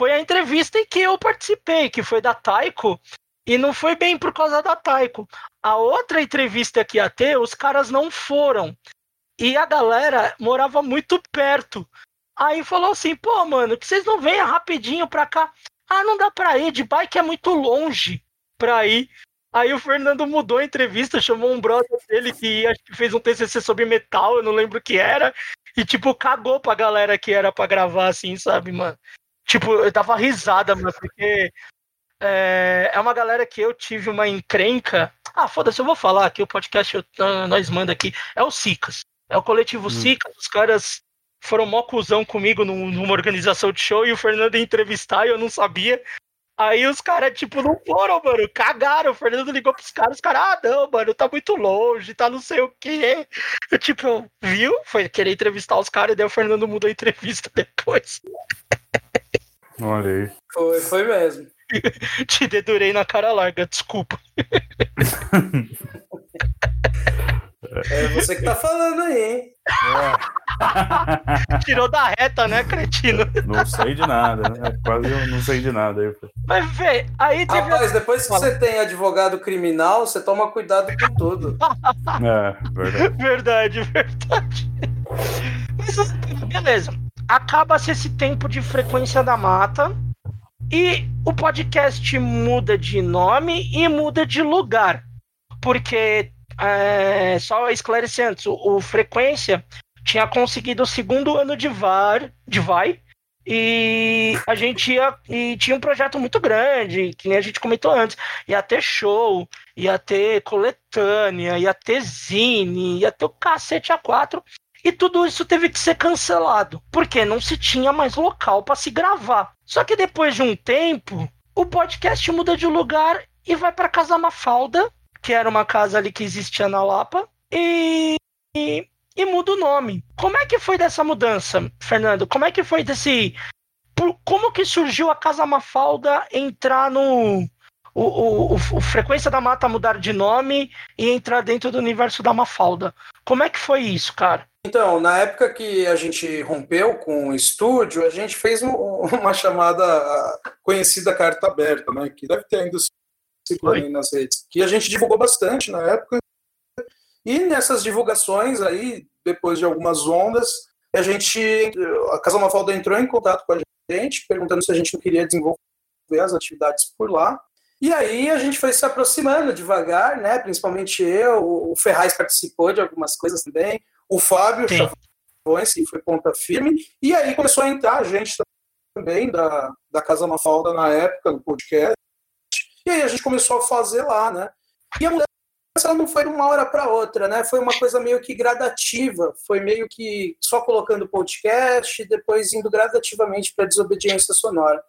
[SPEAKER 2] foi a entrevista em que eu participei, que foi da Taiko, e não foi bem por causa da Taiko. A outra entrevista que ia ter, os caras não foram. E a galera morava muito perto. Aí falou assim: pô, mano, que vocês não venham rapidinho pra cá. Ah, não dá pra ir, de bike é muito longe pra ir. Aí o Fernando mudou a entrevista, chamou um brother dele que acho que fez um TCC sobre metal, eu não lembro o que era, e tipo, cagou pra galera que era pra gravar assim, sabe, mano? Tipo, eu dava risada, mano, porque é, é uma galera que eu tive uma encrenca. Ah, foda-se, eu vou falar aqui, o podcast eu, nós manda aqui. É o Sicas. É o coletivo hum. Sicas, os caras foram mó cuzão comigo numa organização de show e o Fernando ia entrevistar e eu não sabia. Aí os caras, tipo, não foram, mano, cagaram. O Fernando ligou pros caras, os caras, ah, não, mano, tá muito longe, tá não sei o quê. Eu, tipo, viu? Foi querer entrevistar os caras e daí o Fernando mudou a entrevista depois.
[SPEAKER 3] Olha aí.
[SPEAKER 4] Foi, foi mesmo.
[SPEAKER 2] Te dedurei na cara larga, desculpa.
[SPEAKER 4] É você que tá falando aí, hein?
[SPEAKER 2] É. Tirou da reta, né, cretino?
[SPEAKER 3] Não sei de nada, né? Quase eu não sei de nada.
[SPEAKER 2] Mas, vê, aí teve...
[SPEAKER 4] Rapaz, depois que você tem advogado criminal, você toma cuidado com tudo.
[SPEAKER 3] É, verdade.
[SPEAKER 2] Verdade, verdade. Mas, beleza. Acaba-se esse tempo de frequência da mata e o podcast muda de nome e muda de lugar. Porque é, só esclarecer antes, o, o, Frequência tinha conseguido o segundo ano de VAR, de VAI, e a gente ia, e tinha um projeto muito grande, que nem a gente comentou antes, ia ter show, ia ter coletânea, ia ter zine, ia ter o cacete A4, e tudo isso teve que ser cancelado, porque não se tinha mais local para se gravar. Só que depois de um tempo, o podcast muda de lugar e vai para Casa Mafalda, que era uma casa ali que existia na Lapa, e, e, e muda o nome. Como é que foi dessa mudança, Fernando? Como é que foi desse. Como que surgiu a Casa Mafalda entrar no. O, o, o, o, Frequência da Mata mudar de nome e entrar dentro do universo da Mafalda. Como é que foi isso, cara?
[SPEAKER 4] Então, na época que a gente rompeu com o estúdio, a gente fez uma chamada conhecida carta aberta, né? Que deve ter ainda circulando nas redes, que a gente divulgou bastante na época. E nessas divulgações aí, depois de algumas ondas, a gente, a Casa Mafalda entrou em contato com a gente, perguntando se a gente não queria desenvolver as atividades por lá. E aí a gente foi se aproximando devagar, né? Principalmente eu, o Ferraz participou de algumas coisas também, o Fábio Chavões, que foi ponta firme, e aí começou a entrar a gente também da, da Casa Mafalda na época, no podcast, e aí a gente começou a fazer lá, né? E a mudança não foi de uma hora para outra, né? Foi uma coisa meio que gradativa, foi meio que só colocando podcast e depois indo gradativamente para desobediência sonora.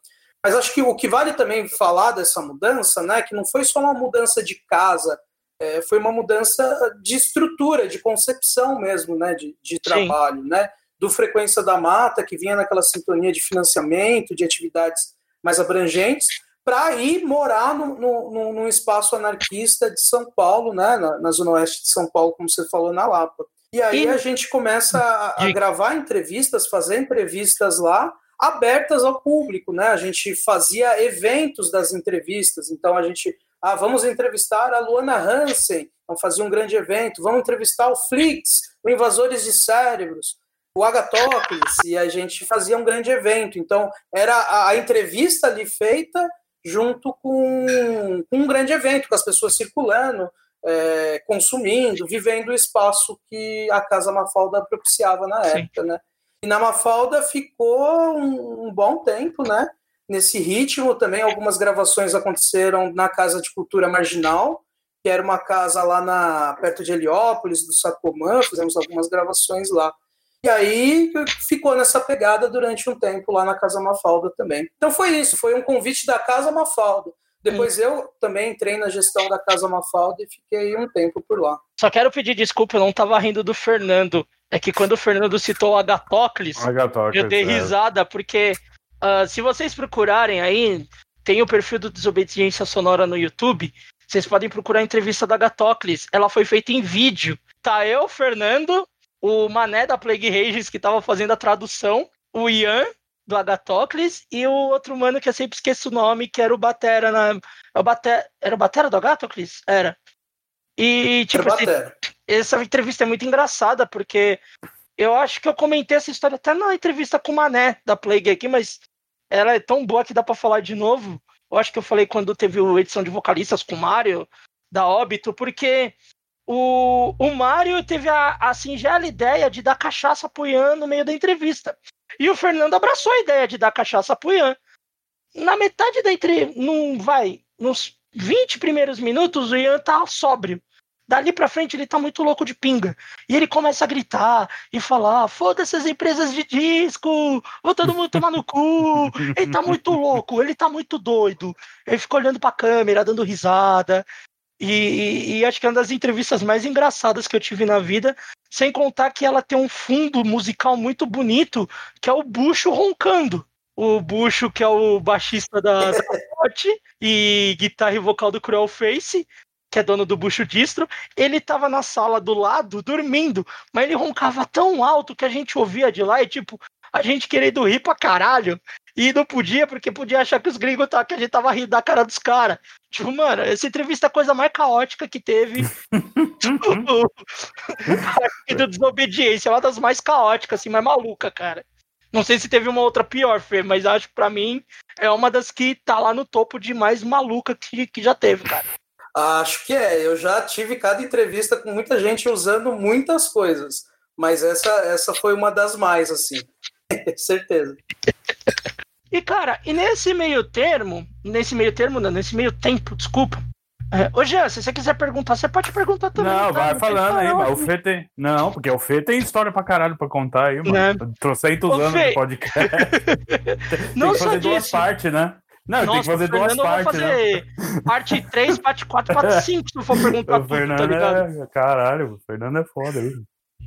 [SPEAKER 4] Mas acho que o que vale também falar dessa mudança, né, que não foi só uma mudança de casa, é, foi uma mudança de estrutura, de concepção mesmo, né, de, de trabalho, Sim. né, do Frequência da Mata, que vinha naquela sintonia de financiamento, de atividades mais abrangentes, para ir morar no, no, num espaço anarquista de São Paulo, né, na, na, zona oeste de São Paulo, como você falou, na Lapa. E aí e... a gente começa a, a gravar entrevistas, fazer entrevistas lá, abertas ao público, né? A gente fazia eventos das entrevistas, então a gente, ah, vamos entrevistar a Luana Hansen, vamos fazer um grande evento, vamos entrevistar o Flix, o Invasores de Cérebros, o Agatócles, e a gente fazia um grande evento. Então, era a, a entrevista ali feita junto com, com, um grande evento, com as pessoas circulando, é, consumindo, vivendo o espaço que a Casa Mafalda propiciava na Sim. época, né? E na Mafalda ficou um, um, bom tempo, né? Nesse ritmo também, algumas gravações aconteceram na Casa de Cultura Marginal, que era uma casa lá na, perto de Heliópolis, do Sacomã, fizemos algumas gravações lá. E aí ficou nessa pegada durante um tempo lá na Casa Mafalda também. Então foi isso, foi um convite da Casa Mafalda. Depois Sim. eu também entrei na gestão da Casa Mafalda e fiquei um tempo por lá.
[SPEAKER 2] Só quero pedir desculpa, eu não estava rindo do Fernando. É que quando o Fernando citou o Agatóclis, eu dei é. risada, porque uh, se vocês procurarem aí, tem o perfil do Desobediência Sonora no YouTube, vocês podem procurar a entrevista da Agatóclis. Ela foi feita em vídeo. Tá eu, Fernando, o Mané da Plague Rages, que estava fazendo a tradução, o Ian, do Agatóclis, e o outro mano que eu sempre esqueço o nome, que era o Batera na. É o Batera, era o Batera do Agatóclis? Era. E, tipo, assim, essa entrevista é muito engraçada, porque eu acho que eu comentei essa história até na entrevista com o Mané da Plague aqui, mas ela é tão boa que dá para falar de novo. Eu acho que eu falei quando teve a edição de vocalistas com o Mário, da Óbito, porque o, o Mário teve a, a singela ideia de dar cachaça pro Ian no meio da entrevista. E o Fernando abraçou a ideia de dar cachaça pro Ian. Na metade da entrevista, não vai, nos 20 primeiros minutos, o Ian tá sóbrio. Dali pra frente ele tá muito louco de pinga. E ele começa a gritar e falar: foda-se as empresas de disco, vou todo mundo tomar no cu. Ele tá muito louco, ele tá muito doido. Ele fica olhando pra câmera, dando risada. E, e, acho que é uma das entrevistas mais engraçadas que eu tive na vida, sem contar que ela tem um fundo musical muito bonito, que é o Bucho roncando. O Bucho, que é o baixista da, da e guitarra e vocal do Cruel Face, que é dono do Bucho Distro, ele tava na sala do lado, dormindo, mas ele roncava tão alto que a gente ouvia de lá e, tipo, a gente querendo rir pra caralho. E não podia, porque podia achar que os gringos tá, que a gente tava rindo da cara dos caras. Tipo, mano, essa entrevista é a coisa mais caótica que teve. do Desobediência, é uma das mais caóticas, assim, mais maluca, cara. Não sei se teve uma outra pior, Fê, mas acho que pra mim é uma das que tá lá no topo de mais maluca que, que já teve, cara.
[SPEAKER 4] Acho que é. Eu já tive cada entrevista com muita gente usando muitas coisas, mas essa, essa foi uma das mais, assim. Certeza.
[SPEAKER 2] E, cara, e nesse meio termo, nesse meio termo, não, nesse meio tempo, desculpa. É, ô, Jean, se você quiser perguntar, você pode perguntar também.
[SPEAKER 3] Não, cara, vai falando aí, mas o Fê tem. Não, porque o Fê tem história pra caralho pra contar aí, mano. Né? Trocentos anos Fê... de podcast.
[SPEAKER 2] não
[SPEAKER 3] tem que fazer
[SPEAKER 2] disso.
[SPEAKER 3] duas partes, né? Não, Nossa, tem que fazer duas partes.
[SPEAKER 2] Fazer né? parte 3, parte 4, parte 5, se for perguntar o
[SPEAKER 3] tudo, Fernando tá ligado? É... Caralho, o Fernando é foda aí.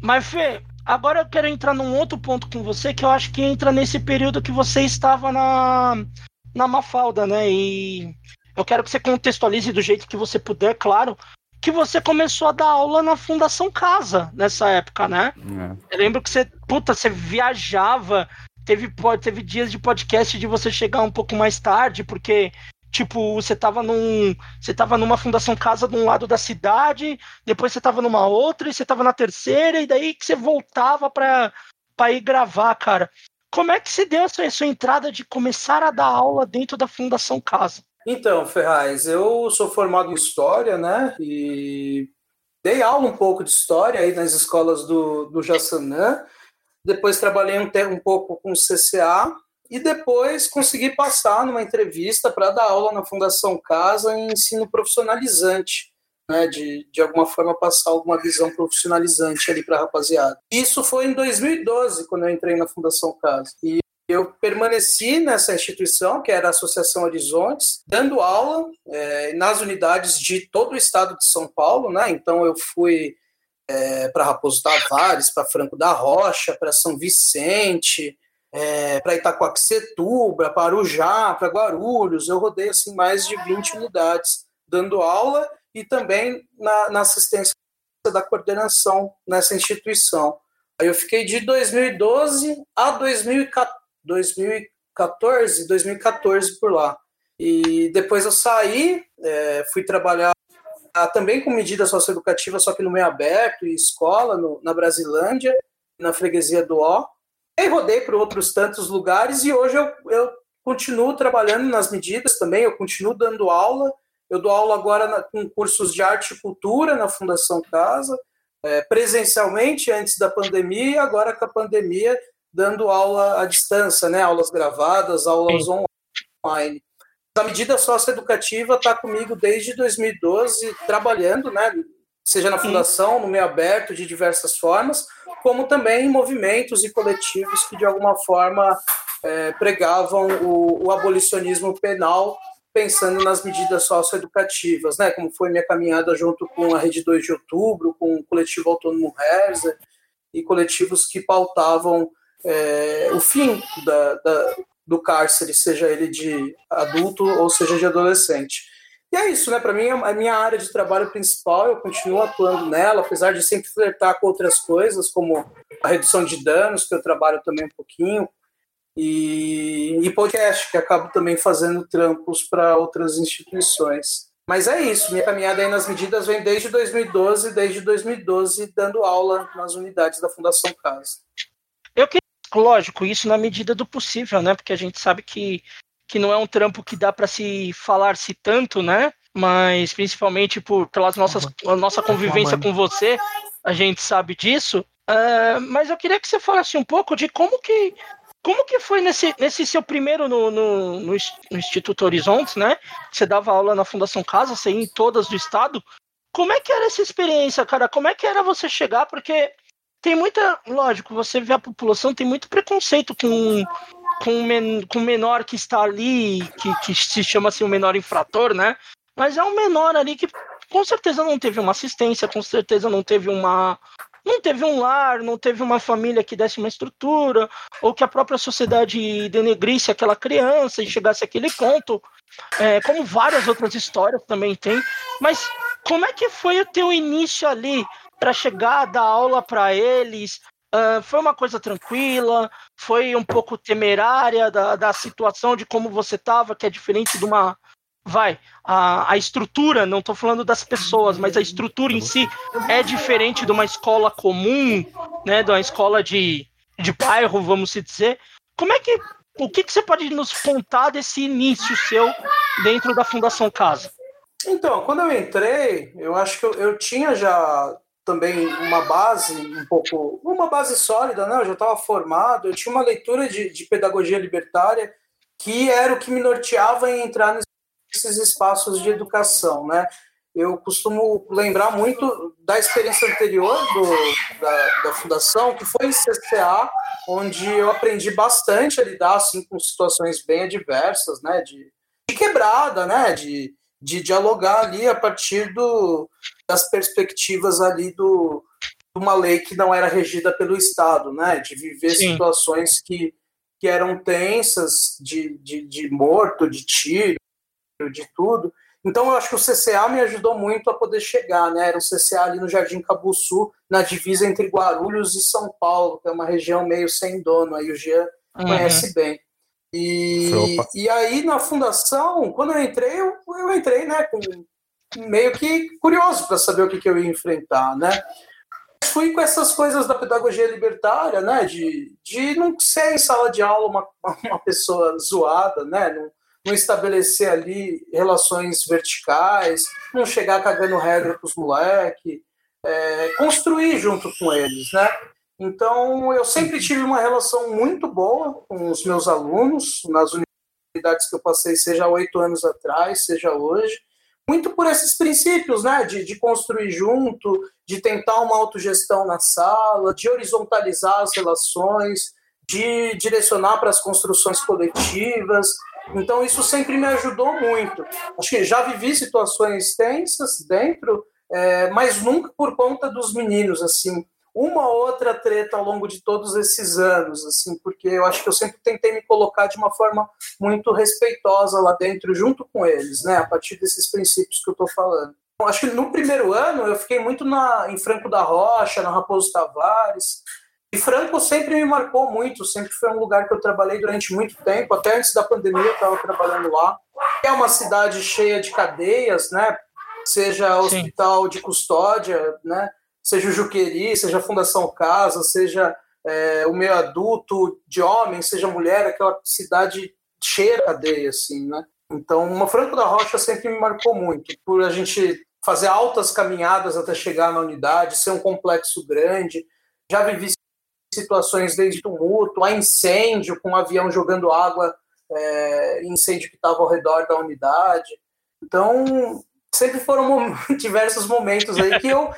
[SPEAKER 2] Mas, Fê, agora eu quero entrar num outro ponto com você, que eu acho que entra nesse período que você estava na, na Mafalda, né? E eu quero que você contextualize do jeito que você puder, claro, que você começou a dar aula na Fundação Casa nessa época, né? É. Eu lembro que você, puta, você viajava, teve, teve dias de podcast de você chegar um pouco mais tarde, porque Tipo, você tava num. Você tava numa fundação casa de um lado da cidade, depois você tava numa outra, e você tava na terceira, e daí que você voltava pra, pra ir gravar, cara. Como é que se deu essa sua entrada de começar a dar aula dentro da Fundação Casa?
[SPEAKER 4] Então, Ferraz, eu sou formado em História, né? E dei aula um pouco de História aí nas escolas do, do Jassanã. Depois trabalhei um, um pouco com o CCA e depois consegui passar numa entrevista para dar aula na Fundação Casa em ensino profissionalizante, né, de, de alguma forma passar alguma visão profissionalizante ali para a rapaziada. Isso foi em 2012, quando eu entrei na Fundação Casa. E eu permaneci nessa instituição, que era a Associação Horizontes, dando aula é, nas unidades de todo o estado de São Paulo, né? Então eu fui é, para Raposo Tavares, para Franco da Rocha, para São Vicente, é, para Itacoaxetuba, para Arujá, para Guarulhos. Eu rodei assim, mais de 20 unidades dando aula e também na, na assistência da coordenação nessa instituição. Aí eu fiquei de 2012 a 2014, 2014 por lá. E depois eu saí, é, fui trabalhar também com medidas socioeducativas, só que no meio aberto e escola, no, na Brasilândia, na freguesia do Ó. Aí rodei para outros tantos lugares e hoje eu, eu continuo trabalhando nas medidas também, eu continuo dando aula. Eu dou aula agora na, com cursos de arte e cultura na Fundação Casa, é, presencialmente antes da pandemia e agora com a pandemia dando aula à distância, né? aulas gravadas, aulas online. A medida socioeducativa está comigo desde 2012, trabalhando, né? seja na fundação, no meio aberto, de diversas formas, como também em movimentos e coletivos que, de alguma forma, é, pregavam o, o, abolicionismo penal, pensando nas medidas socioeducativas, né, como foi minha caminhada junto com a Rede 2 de Outubro, com o coletivo Autônomo Herzer, e coletivos que pautavam é, o fim da, da, do cárcere, seja ele de adulto ou seja de adolescente. E é isso, né? Para mim, a minha área de trabalho principal, eu continuo atuando nela, apesar de sempre flertar com outras coisas, como a redução de danos, que eu trabalho também um pouquinho, e, e podcast, que acabo também fazendo trampos para outras instituições. Mas é isso, minha caminhada aí nas medidas vem desde 2012, desde 2012 dando aula nas unidades da Fundação Casa.
[SPEAKER 2] Lógico, isso na medida do possível, né? Porque a gente sabe que que não é um trampo que dá para se falar-se tanto, né? Mas principalmente por pelas nossas a nossa convivência com você, a gente sabe disso. Uh, mas eu queria que você falasse um pouco de como que como que foi nesse, nesse seu primeiro no, no, no, Instituto Horizontes, né? Você dava aula na Fundação Casa, você ia em todas do estado. Como é que era essa experiência, cara? Como é que era você chegar? Porque tem muita. Lógico, você vê a população, tem muito preconceito com, com, men, o menor que está ali, que, que se chama assim o menor infrator, né? Mas é um menor ali que com certeza não teve uma assistência, com certeza não teve uma, não teve um lar, não teve uma família que desse uma estrutura, ou que a própria sociedade denegrisse aquela criança e chegasse àquele ponto, é, como várias outras histórias também tem. Mas como é que foi o teu início ali para chegar, dar aula para eles? Uh, foi uma coisa tranquila? Foi um pouco temerária da, da situação de como você estava, que é diferente de uma vai, a, a estrutura, não estou falando das pessoas, mas a estrutura em si é diferente de uma escola comum, né, de uma escola de, de bairro, vamos dizer. Como é que, o que, que você pode nos contar desse início seu dentro da Fundação Casa?
[SPEAKER 4] Então, quando eu entrei, eu acho que eu, eu tinha já também uma base um pouco, uma base sólida, né? Eu já estava formado, eu tinha uma leitura de, de pedagogia libertária que era o que me norteava em entrar esses espaços de educação, né? Eu costumo lembrar muito da experiência anterior do, da, da fundação, que foi em CCA, onde eu aprendi bastante a lidar assim com situações bem adversas, né? De, de quebrada, né? De, de dialogar ali a partir do, das perspectivas ali do, de uma lei que não era regida pelo Estado, né? De viver Sim. situações que, que eram tensas, de, de, de morto, de tiro, de tudo. Então eu acho que o CCA me ajudou muito a poder chegar, né? Era o CCA ali no Jardim Cabuçu, na divisa entre Guarulhos e São Paulo, que é uma região meio sem dono, aí o Jean uhum. conhece bem. E, e aí na fundação, quando eu entrei, eu, eu entrei, né, com meio que curioso para saber o que, que eu ia enfrentar, né? Fui com essas coisas da pedagogia libertária, né, de, de não ser em sala de aula uma, uma pessoa zoada, né, não, não estabelecer ali relações verticais, não chegar cagando regra para os moleques, é, construir junto com eles, né? Então, eu sempre tive uma relação muito boa com os meus alunos, nas universidades que eu passei, seja oito anos atrás, seja hoje, muito por esses princípios, né? De, de construir junto, de tentar uma autogestão na sala, de horizontalizar as relações, de direcionar para as construções coletivas, então, isso sempre me ajudou muito. Acho que já vivi situações tensas dentro, é, mas nunca por conta dos meninos, assim. Uma outra treta ao longo de todos esses anos, assim, porque eu acho que eu sempre tentei me colocar de uma forma muito respeitosa lá dentro, junto com eles, né, a partir desses princípios que eu estou falando. Acho que no primeiro ano eu fiquei muito na, em Franco da Rocha, na Raposo Tavares, e Franco sempre me marcou muito, sempre foi um lugar que eu trabalhei durante muito tempo, até antes da pandemia eu estava trabalhando lá. É uma cidade cheia de cadeias, né? Seja hospital Sim. de custódia, né? Seja o Juqueri, seja a Fundação Casa, seja é, o meio adulto de homem, seja mulher, aquela cidade cheia de cadeia, assim, né? Então, uma Franco da Rocha sempre me marcou muito, por a gente fazer altas caminhadas até chegar na unidade, ser um complexo grande. Já vivi situações desde tumulto, a incêndio, com um avião jogando água, é, incêndio que estava ao redor da unidade. Então, sempre foram diversos momentos aí que eu,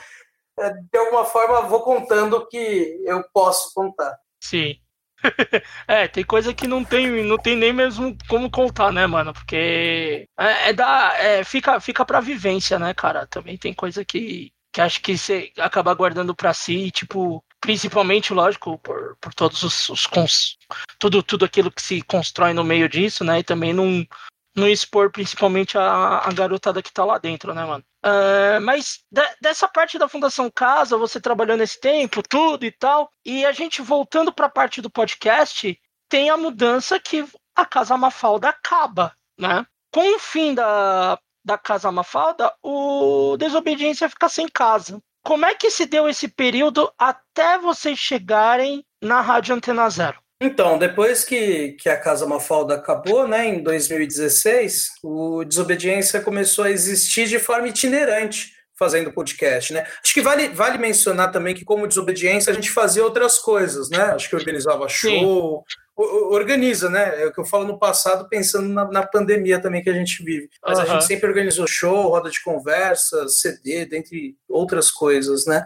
[SPEAKER 4] de alguma forma, vou contando o que eu posso contar.
[SPEAKER 2] Sim. é, tem coisa que não tem, não tem nem mesmo como contar, né, mano? Porque é, é da, é, fica, fica pra vivência, né, cara? Também tem coisa que, que acho que você acaba guardando pra si, tipo, principalmente, lógico, por, por todos os, os cons, tudo, tudo aquilo que se constrói no meio disso, né? E também não, não expor principalmente a, a garotada que tá lá dentro, né, mano? Uh, mas de, dessa parte da Fundação Casa, você trabalhou nesse tempo, tudo e tal, e a gente voltando para a parte do podcast, tem a mudança que a Casa Mafalda acaba, né? Com o fim da, da Casa Mafalda, o Desobediência fica sem casa. Como é que se deu esse período até vocês chegarem na Rádio Antena Zero?
[SPEAKER 4] Então, depois que, que a Casa Mafalda acabou, né, em 2016, o Desobediência começou a existir de forma itinerante, fazendo podcast, né? Acho que vale, vale mencionar também que, como Desobediência, a gente fazia outras coisas, né? Acho que organizava show, Sim. Organiza, né? É o que eu falo no passado, pensando na, na pandemia também que a gente vive. Mas uhum. a gente sempre organizou show, roda de conversa, CD, dentre outras coisas, né?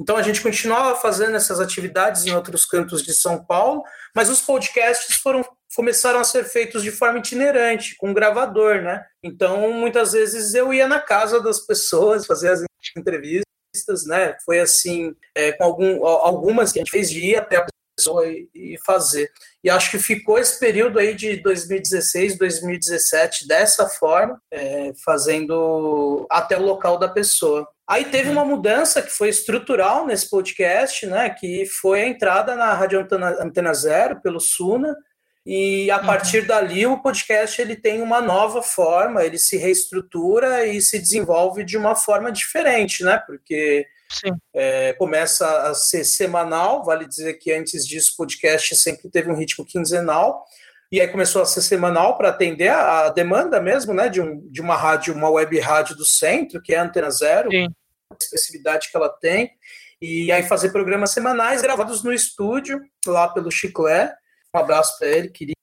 [SPEAKER 4] Então a gente continuava fazendo essas atividades em outros cantos de São Paulo, mas os podcasts foram começaram a ser feitos de forma itinerante, com um gravador, né? Então muitas vezes eu ia na casa das pessoas fazer as entrevistas, né? Foi assim, é, com algum, algumas que a gente fez de ir até a pessoa e, e fazer. E acho que ficou esse período aí de 2016, 2017 dessa forma, é, fazendo até o local da pessoa. Aí teve uma mudança que foi estrutural nesse podcast, né? Que foi a entrada na Rádio Antena, Antena Zero pelo Suna. E a uhum. partir dali o podcast ele tem uma nova forma, ele se reestrutura e se desenvolve de uma forma diferente, né? Porque é, começa a ser semanal, vale dizer que antes disso o podcast sempre teve um ritmo quinzenal, e aí começou a ser semanal para atender a, a, demanda mesmo, né, de, um, de uma rádio, uma web rádio do centro, que é a Antena Zero, Sim. a especificidade que ela tem, e aí fazer programas semanais gravados no estúdio, lá pelo Chiclé, um abraço para ele, queria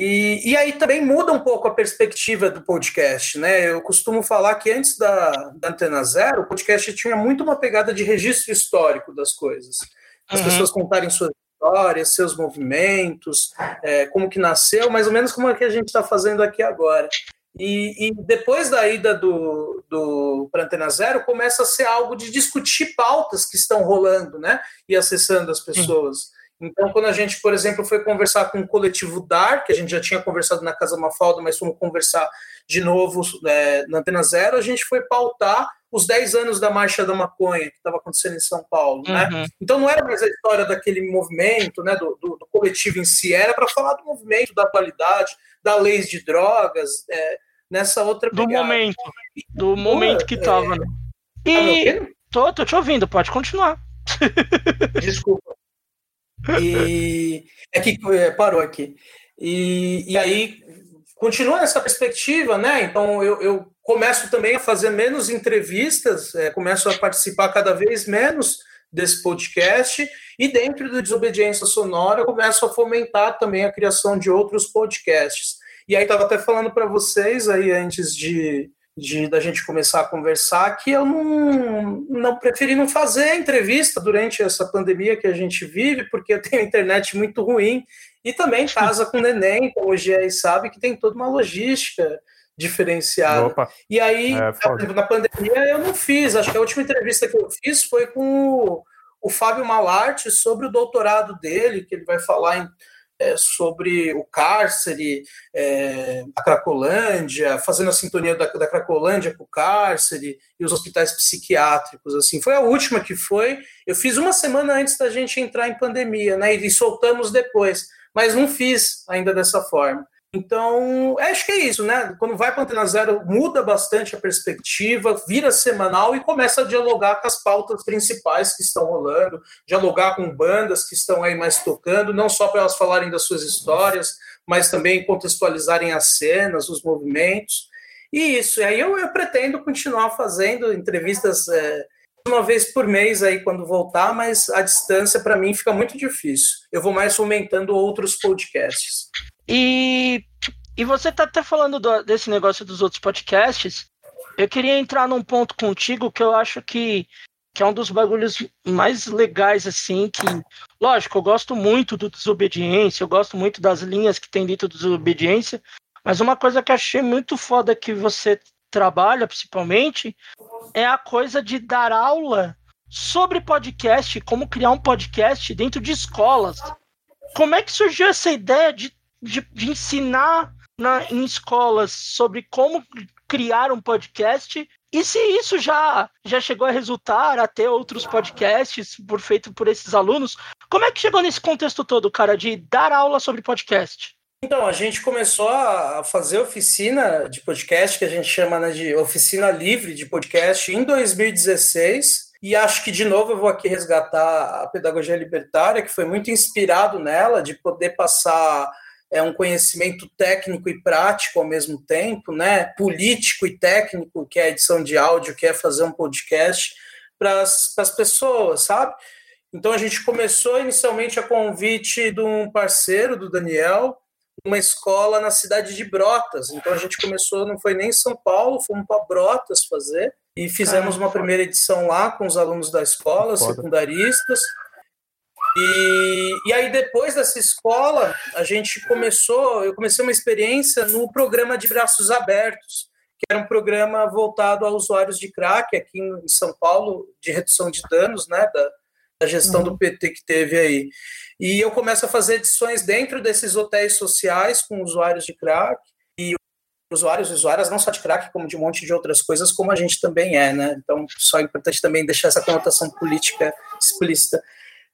[SPEAKER 4] e, e aí também muda um pouco a perspectiva do podcast, né? Eu costumo falar que antes da, da Antena Zero, o podcast tinha muito uma pegada de registro histórico das coisas. As uhum. pessoas contarem suas histórias, seus movimentos, é, como que nasceu, mais ou menos como é que a gente está fazendo aqui agora. E, e, depois da ida do, do para Antena Zero, começa a ser algo de discutir pautas que estão rolando, né? E acessando as pessoas. Então, quando a gente, por exemplo, foi conversar com o coletivo DAR, que a gente já tinha conversado na Casa Mafalda, mas fomos conversar de novo é, na Antena Zero, a gente foi pautar os 10 anos da Marcha da Maconha, que estava acontecendo em São Paulo. Né? Uhum. Então, não era mais a história daquele movimento, né, do, do, do coletivo em si, era para falar do movimento, da qualidade, da lei de drogas, é, nessa outra
[SPEAKER 2] pegada. Do momento, do momento que estava. É... Né? E... Tá tô, tô te ouvindo, pode continuar.
[SPEAKER 4] Desculpa. E é que é, parou aqui. E, e aí continua nessa perspectiva, né? Então eu, eu começo também a fazer menos entrevistas, é, começo a participar cada vez menos desse podcast e dentro do Desobediência Sonora eu começo a fomentar também a criação de outros podcasts. E aí estava até falando para vocês aí antes de, de da gente começar a conversar que eu não, não preferi não fazer entrevista durante essa pandemia que a gente vive, porque eu tenho internet muito ruim e também casa com neném, então hoje aí sabe que tem toda uma logística diferenciada. Opa. E aí, é, na pandemia, eu não fiz. Acho que a última entrevista que eu fiz foi com o, o Fábio Malarte sobre o doutorado dele, que ele vai falar em é, sobre o cárcere, é, a Cracolândia, fazendo a sintonia da, da Cracolândia com o cárcere e os hospitais psiquiátricos. assim Foi a última que foi. Eu fiz uma semana antes da gente entrar em pandemia, né? E soltamos depois, mas não fiz ainda dessa forma. Então, acho que é isso, né? Quando vai para Antena Zero, muda bastante a perspectiva, vira semanal e começa a dialogar com as pautas principais que estão rolando, dialogar com bandas que estão aí mais tocando, não só para elas falarem das suas histórias, mas também contextualizarem as cenas, os movimentos. E isso, e aí eu, eu pretendo continuar fazendo entrevistas é, uma vez por mês aí quando voltar, mas a distância para mim fica muito difícil. Eu vou mais fomentando outros podcasts.
[SPEAKER 2] E, e você tá até falando do, desse negócio dos outros podcasts. Eu queria entrar num ponto contigo que eu acho que, que é um dos bagulhos mais legais, assim, que, lógico, eu gosto muito do Desobediência, eu gosto muito das linhas que tem dentro do Desobediência, mas uma coisa que eu achei muito foda que você trabalha, principalmente, é a coisa de dar aula sobre podcast, como criar um podcast dentro de escolas. Como é que surgiu essa ideia de de, de ensinar na, em escolas sobre como criar um podcast e se isso já, já chegou a resultar a ter outros podcasts por, feito por esses alunos, como é que chegou nesse contexto todo, cara, de dar aula sobre podcast?
[SPEAKER 4] Então, a gente começou a fazer oficina de podcast, que a gente chama né, de oficina livre de podcast, em 2016. E acho que, de novo, eu vou aqui resgatar a pedagogia libertária, que foi muito inspirado nela, de poder passar é um conhecimento técnico e prático ao mesmo tempo, né? Político e técnico, que é a edição de áudio, que é fazer um podcast para as pessoas, sabe? Então a gente começou inicialmente a convite de um parceiro do Daniel, uma escola na cidade de Brotas. Então a gente começou, não foi nem em São Paulo, fomos para Brotas fazer e fizemos uma primeira edição lá com os alunos da escola, Foda. secundaristas. E, e aí depois dessa escola, a gente começou, eu comecei uma experiência no programa de braços abertos, que era um programa voltado a usuários de crack aqui em São Paulo, de redução de danos, né, da, da gestão uhum. do PT que teve aí. E eu começo a fazer edições dentro desses hotéis sociais com usuários de crack e usuários e usuárias não só de crack, como de um monte de outras coisas, como a gente também é, né? Então, só é importante também deixar essa conotação política explícita.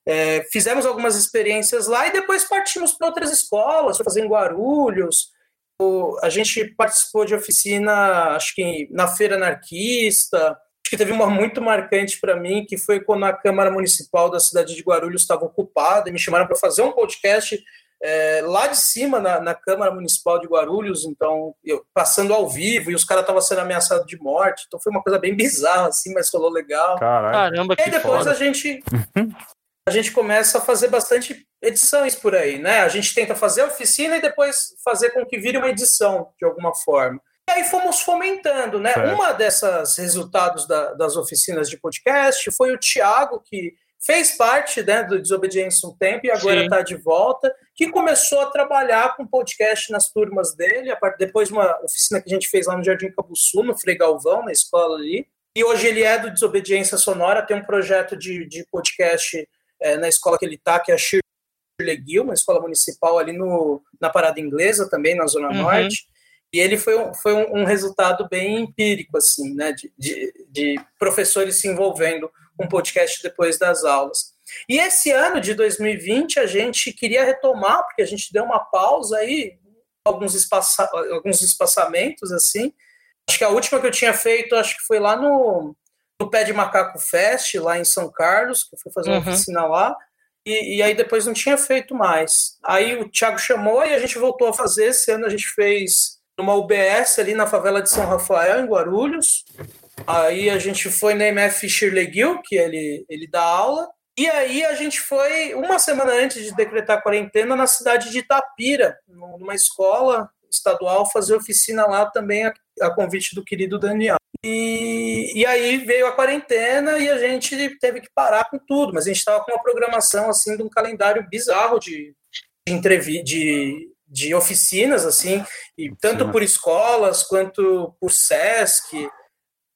[SPEAKER 4] É, fizemos algumas experiências lá e depois partimos para outras escolas, fazer em Guarulhos. O, a gente participou de oficina, acho que na Feira Anarquista, que teve uma muito marcante para mim, que foi quando a Câmara Municipal da cidade de Guarulhos estava ocupada e me chamaram para fazer um podcast é, lá de cima, na, na, Câmara Municipal de Guarulhos, então, eu, passando ao vivo, e os caras estavam sendo ameaçados de morte, então foi uma coisa bem bizarra, assim, mas rolou legal.
[SPEAKER 2] Caramba,
[SPEAKER 4] E depois foda. a gente... a gente começa a fazer bastante edições por aí, né? A gente tenta fazer a oficina e depois fazer com que vire uma edição, de alguma forma. E aí fomos fomentando, né? Certo. Uma dessas resultados da, das oficinas de podcast foi o Tiago, que fez parte né, do Desobediência um tempo e agora está de volta, que começou a trabalhar com podcast nas turmas dele, depois de uma oficina que a gente fez lá no Jardim Cabuçu, no Frei Galvão, na escola ali. E hoje ele é do Desobediência Sonora, tem um projeto de, de podcast é, na escola que ele está, que é a Shirley Gill, uma escola municipal ali no, na Parada Inglesa, também na Zona uhum. Norte. E ele foi, um, foi um, um, resultado bem empírico, assim, né, de, de, de professores se envolvendo com podcast depois das aulas. E esse ano de 2020 a gente queria retomar, porque a gente deu uma pausa aí, alguns, espaça, alguns espaçamentos, assim. Acho que a última que eu tinha feito, acho que foi lá no, no Pé de Macaco Fest, lá em São Carlos, que eu fui fazer uma uhum. oficina lá. E, e, aí depois não tinha feito mais. Aí o Thiago chamou e a gente voltou a fazer. Esse ano a gente fez numa UBS ali na favela de São Rafael, em Guarulhos. Aí a gente foi na MF Shirley Gill, que ele, ele dá aula. E aí a gente foi, uma semana antes de decretar a quarentena, na cidade de Itapira, numa escola estadual, fazer oficina lá também, a, a convite do querido Daniel. E, e aí veio a quarentena e a gente teve que parar com tudo, mas a gente estava com uma programação assim de um calendário bizarro de, de, de de oficinas, assim, e tanto Sim. por escolas quanto por SESC,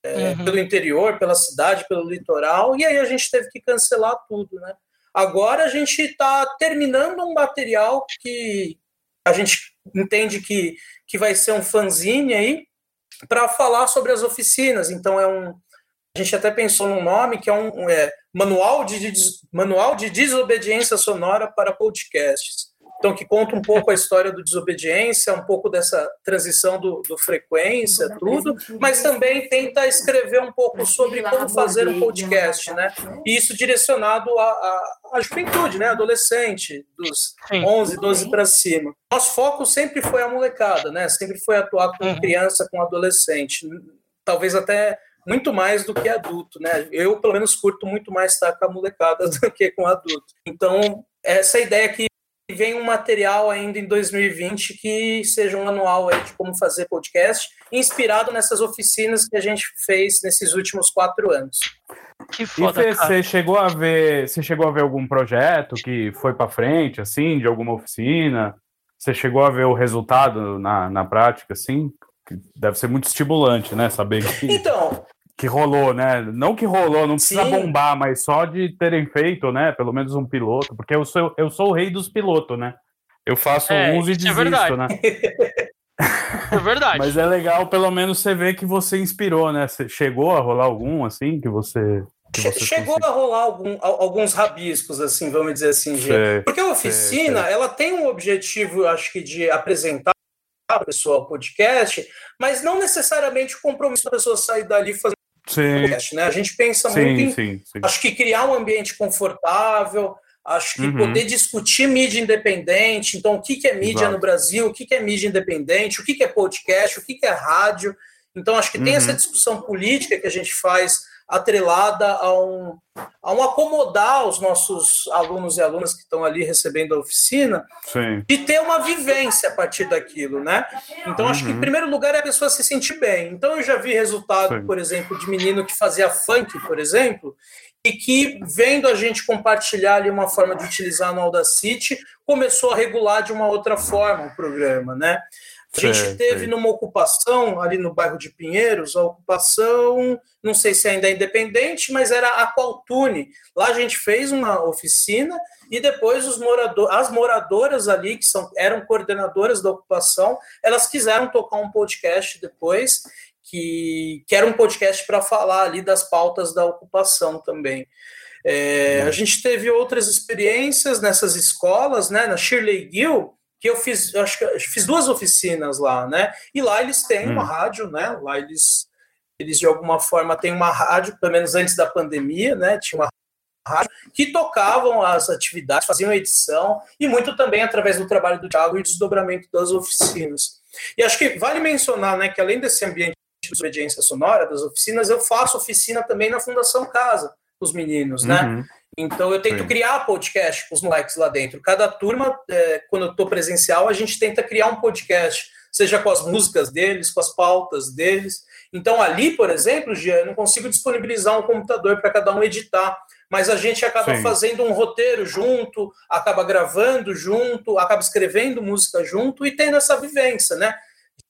[SPEAKER 4] é, uhum. pelo interior, pela cidade, pelo litoral, e aí a gente teve que cancelar tudo, né? Agora a gente está terminando um material que a gente entende que, que vai ser um fanzine aí para falar sobre as oficinas. Então é um a gente até pensou num nome que é um é, manual de, de manual de desobediência sonora para podcasts então que conta um pouco a história do desobediência, um pouco dessa transição do, do frequência, tudo, mas também tenta escrever um pouco sobre como fazer um podcast, né? E isso direcionado à, à, juventude, né? Adolescente, dos 11, 12 para cima. Nosso foco sempre foi a molecada, né? Sempre foi atuar com uhum. criança, com adolescente, talvez até muito mais do que adulto, né? Eu, pelo menos, curto muito mais estar com a molecada do que com adulto. Então, essa ideia que vem um material ainda em 2020 que seja um manual aí de como fazer podcast, inspirado nessas oficinas que a gente fez nesses últimos quatro anos.
[SPEAKER 3] Que foda, e você chegou a ver, você chegou a ver algum projeto que foi para frente, assim, de alguma oficina? Você chegou a ver o resultado na, na prática, assim? Deve ser muito estimulante, né? Saber que...
[SPEAKER 4] Então,
[SPEAKER 3] que rolou, né? Não que rolou, não precisa Sim. bombar, mas só de terem feito, né? Pelo menos um piloto, porque eu sou, eu sou o rei dos pilotos, né? Eu faço é, uns e é desisto, é né?
[SPEAKER 2] É verdade.
[SPEAKER 3] mas é legal, pelo menos, você ver que você inspirou, né? Você chegou a rolar algum, assim, que você. Que
[SPEAKER 4] você Chegou conseguiu. a rolar algum, alguns rabiscos, assim, vamos dizer assim, sei, porque a oficina, sei, sei. ela tem um objetivo, acho que, de apresentar a pessoa o podcast, mas não necessariamente o compromisso da pessoa sair dali fazendo podcast, né? A gente pensa sim, muito em, sim, sim. acho que criar um ambiente confortável, acho que uhum. poder discutir mídia independente, então o que, que é mídia Exato. no Brasil, o que, que é mídia independente, o que, que é podcast, o que, que é rádio. Então acho que tem uhum. essa discussão política que a gente faz atrelada a um, a um acomodar os nossos alunos e alunas que estão ali recebendo a oficina
[SPEAKER 3] Sim.
[SPEAKER 4] e ter uma vivência a partir daquilo, né? Então, uhum. acho que em primeiro lugar é a pessoa se sentir bem. Então, eu já vi resultado, Sim. por exemplo, de menino que fazia funk, por exemplo, e que, vendo a gente compartilhar ali uma forma de utilizar no Audacity, começou a regular de uma outra forma o programa, né? A gente teve numa ocupação ali no bairro de Pinheiros, a ocupação, não sei se ainda é independente, mas era a Qualtune. Lá a gente fez uma oficina e depois os morador, as moradoras ali, que são, eram coordenadoras da ocupação, elas quiseram tocar um podcast depois, que, que era um podcast para falar ali das pautas da ocupação também. É, a gente teve outras experiências nessas escolas, né? Na Shirley Gill, que eu fiz, eu acho que eu fiz duas oficinas lá, né? E lá eles têm hum. uma rádio, né? Lá eles, eles de alguma forma têm uma rádio, pelo menos antes da pandemia, né? Tinha uma rádio que tocavam as atividades, faziam edição e muito também através do trabalho do Thiago e desdobramento das oficinas. E acho que vale mencionar, né, que além desse ambiente de obediência sonora das oficinas, eu faço oficina também na Fundação Casa, os meninos, né? Então eu tento Sim. criar podcast com os moleques lá dentro. Cada turma, é, quando eu estou presencial, a gente tenta criar um podcast, seja com as músicas deles, com as pautas deles. Então ali, por exemplo, Gia, eu não consigo disponibilizar um computador para cada um editar, mas a gente acaba Sim. fazendo um roteiro junto, acaba gravando junto, acaba escrevendo música junto e tendo essa vivência, né?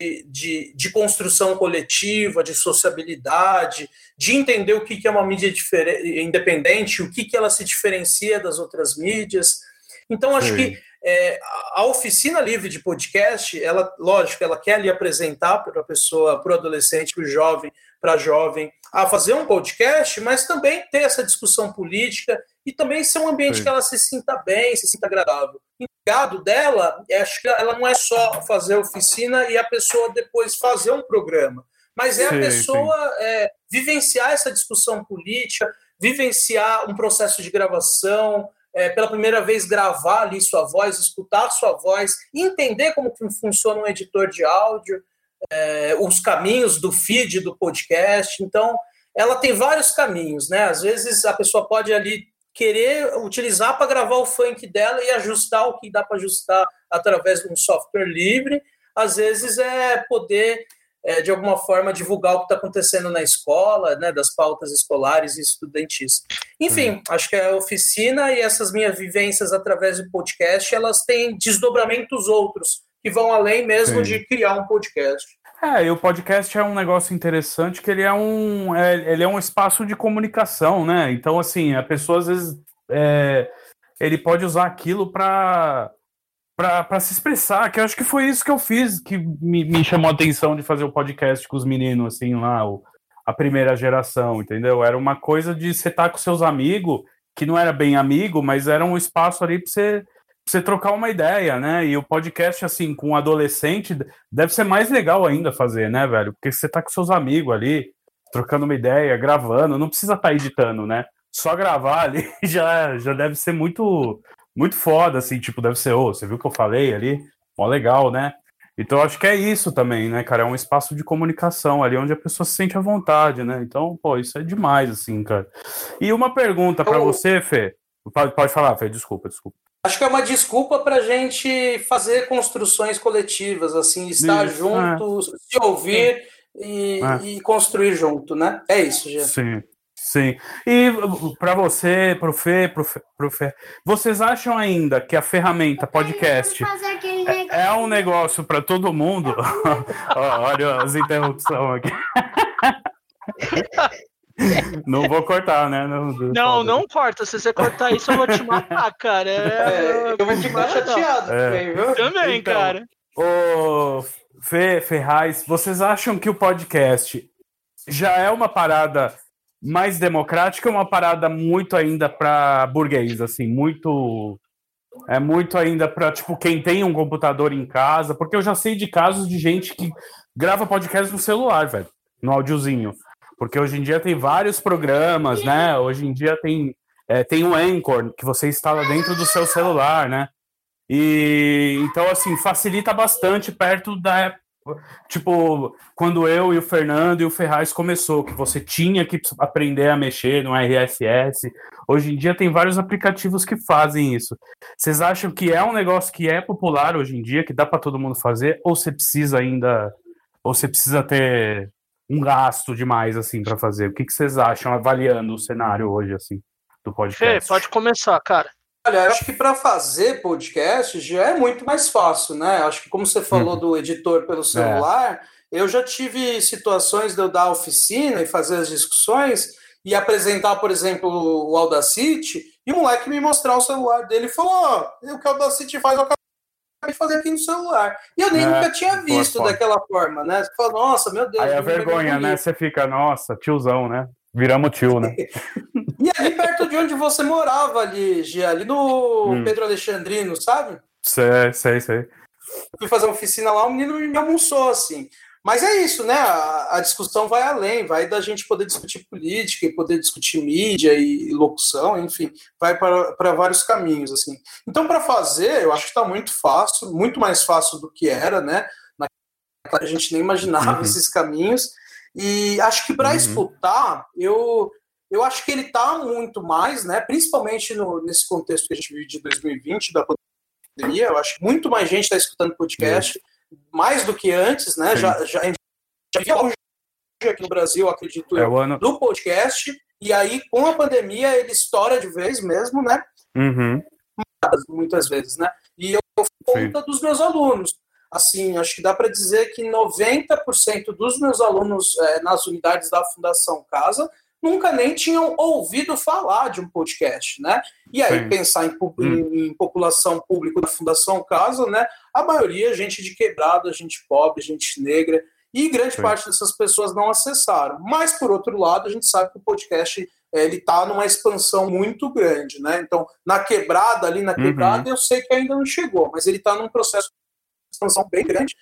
[SPEAKER 4] De, de, construção coletiva, de sociabilidade, de entender o que, que é uma mídia independente, o que, que ela se diferencia das outras mídias. Então, acho Sim. que é, a oficina livre de podcast, ela, lógico, ela quer lhe apresentar para a pessoa, para o adolescente, para o jovem, para a jovem, a fazer um podcast, mas também ter essa discussão política e também ser um ambiente Sim. que ela se sinta bem, se sinta agradável. O legado dela, acho que ela não é só fazer oficina e a pessoa depois fazer um programa, mas é sim, a pessoa é, vivenciar essa discussão política, vivenciar um processo de gravação, é, pela primeira vez gravar ali sua voz, escutar sua voz, entender como funciona um editor de áudio, é, os caminhos do feed do podcast. Então, ela tem vários caminhos, né? Às vezes a pessoa pode ali querer utilizar para gravar o funk dela e ajustar o que dá para ajustar através de um software livre. Às vezes é poder, é, de alguma forma, divulgar o que está acontecendo na escola, né, das pautas escolares e estudantis. Enfim, hum. acho que a oficina e essas minhas vivências através do podcast, elas têm desdobramentos outros, que vão além mesmo Sim. de criar um podcast.
[SPEAKER 3] É, e o podcast é um negócio interessante que ele é um, é, ele é um espaço de comunicação, né? Então, assim, a pessoa às vezes é, ele pode usar aquilo para para se expressar, que eu acho que foi isso que eu fiz, que me, me chamou a atenção de fazer o podcast com os meninos, assim, lá, o, a primeira geração, entendeu? Era uma coisa de você estar tá com seus amigos, que não era bem amigo, mas era um espaço ali para você você trocar uma ideia, né? E o podcast, assim, com um adolescente, deve ser mais legal ainda fazer, né, velho? Porque você tá com seus amigos ali, trocando uma ideia, gravando, não precisa estar tá editando, né? Só gravar ali já, já deve ser muito, muito foda, assim, tipo, deve ser, ô, oh, você viu o que eu falei ali? Mó legal, né? Então, acho que é isso também, né, cara? É um espaço de comunicação ali, onde a pessoa se sente à vontade, né? Então, pô, isso é demais, assim, cara. E uma pergunta para você, Fê. Pode, pode falar, Fê, desculpa, desculpa.
[SPEAKER 4] Acho que é uma desculpa para a gente fazer construções coletivas, assim, estar isso, junto, é. se ouvir e, é. e, construir junto, né? É isso, gente.
[SPEAKER 3] Sim. Sim. E para você, Fê, pro Fê, pro Fê, vocês acham ainda que a ferramenta podcast é, é um negócio para todo mundo? Olha as interrupções aqui. Não vou cortar, né?
[SPEAKER 2] Não, não, não, corta. Se você cortar isso, eu vou te matar, cara. É,
[SPEAKER 4] eu vou ficar chateado é. também, viu?
[SPEAKER 2] Também, então, cara.
[SPEAKER 3] Ô, Fê, Ferraz, vocês acham que o podcast já é uma parada mais democrática ou uma parada muito ainda para burguês, assim, muito é muito ainda para tipo quem tem um computador em casa, porque eu já sei de casos de gente que grava podcast no celular, velho, no áudiozinho. Porque hoje em dia tem vários programas, né? Hoje em dia tem, é, tem um Anchor que você instala dentro do seu celular, né? E então, assim, facilita bastante perto da, tipo, quando eu e o Fernando e o Ferraz começou, que você tinha que aprender a mexer no RSS. Hoje em dia tem vários aplicativos que fazem isso. Vocês acham que é um negócio que é popular hoje em dia, que dá para todo mundo fazer, ou você precisa ainda, ou você precisa ter um gasto demais assim para fazer? O que, que vocês acham avaliando o cenário hoje assim do podcast?
[SPEAKER 2] Fê, pode começar, cara.
[SPEAKER 4] Olha, acho que para fazer podcast já é muito mais fácil, né? Acho que como você falou uhum. do editor pelo celular, é. eu já tive situações de eu dar oficina e fazer as discussões e apresentar, por exemplo, o Audacity, e o moleque me mostrar o celular dele e falou: oh, o que o Audacity faz, eu acabei de fazer aqui no celular. E eu nem é, nunca tinha visto daquela forma, né? Você fala, nossa, meu Deus.
[SPEAKER 3] Aí a vergonha, né? Você fica, nossa, tiozão, né? Viramos tio, né?
[SPEAKER 4] e ali perto de onde você morava, ali, Gia, ali no hum. Pedro Alexandrino, sabe?
[SPEAKER 3] Sei, sei, sei.
[SPEAKER 4] Fui fazer uma oficina lá, o menino me almoçou, assim. Mas é isso, né? A, a, discussão vai além, vai da gente poder discutir política e poder discutir mídia e, e locução, enfim, vai para vários caminhos, assim. Então, para fazer, eu acho que está muito fácil, muito mais fácil do que era, né? a gente nem imaginava uhum. esses caminhos. E acho que para uhum. escutar, eu, eu acho que ele está muito mais, né? Principalmente no, nesse contexto que a gente vive de 2020, da pandemia, eu acho que muito mais gente está escutando podcast, uhum. Mais do que antes, né? Já, já, já viu aqui no Brasil, acredito
[SPEAKER 3] é
[SPEAKER 4] eu,
[SPEAKER 3] ano...
[SPEAKER 4] do podcast, e aí com a pandemia ele estoura de vez mesmo, né?
[SPEAKER 3] Uhum.
[SPEAKER 4] Muitas vezes, né? E eu conta dos meus alunos assim, acho que dá para dizer que 90% dos meus alunos é, nas unidades da Fundação Casa nunca nem tinham ouvido falar de um podcast, né? E aí Sim. pensar em, hum. em, em, população pública da Fundação Casa, né? A maioria gente de quebrada, gente pobre, gente negra, e grande Sim. parte dessas pessoas não acessaram. Mas por outro lado, a gente sabe que o podcast é, ele está numa expansão muito grande, né? Então, na quebrada ali na quebrada, uhum. eu sei que ainda não chegou, mas ele está num processo expansão bem grande.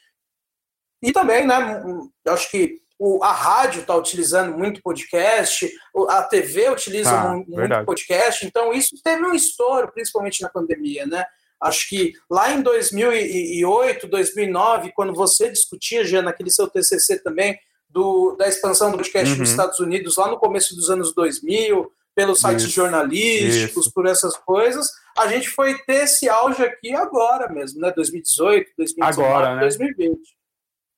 [SPEAKER 4] E também, né, eu acho que o, a rádio está utilizando muito podcast, a TV utiliza ah, muito, podcast, então isso teve um estouro, principalmente na pandemia, né? Acho que lá em 2008, 2009, quando você discutia já naquele seu TCC também do, da expansão do podcast uhum. nos Estados Unidos, lá no começo dos anos 2000, pelos sites isso, jornalísticos, isso. por essas coisas, a gente foi ter esse auge aqui agora mesmo, né? 2018, 2019, agora, né? 2020.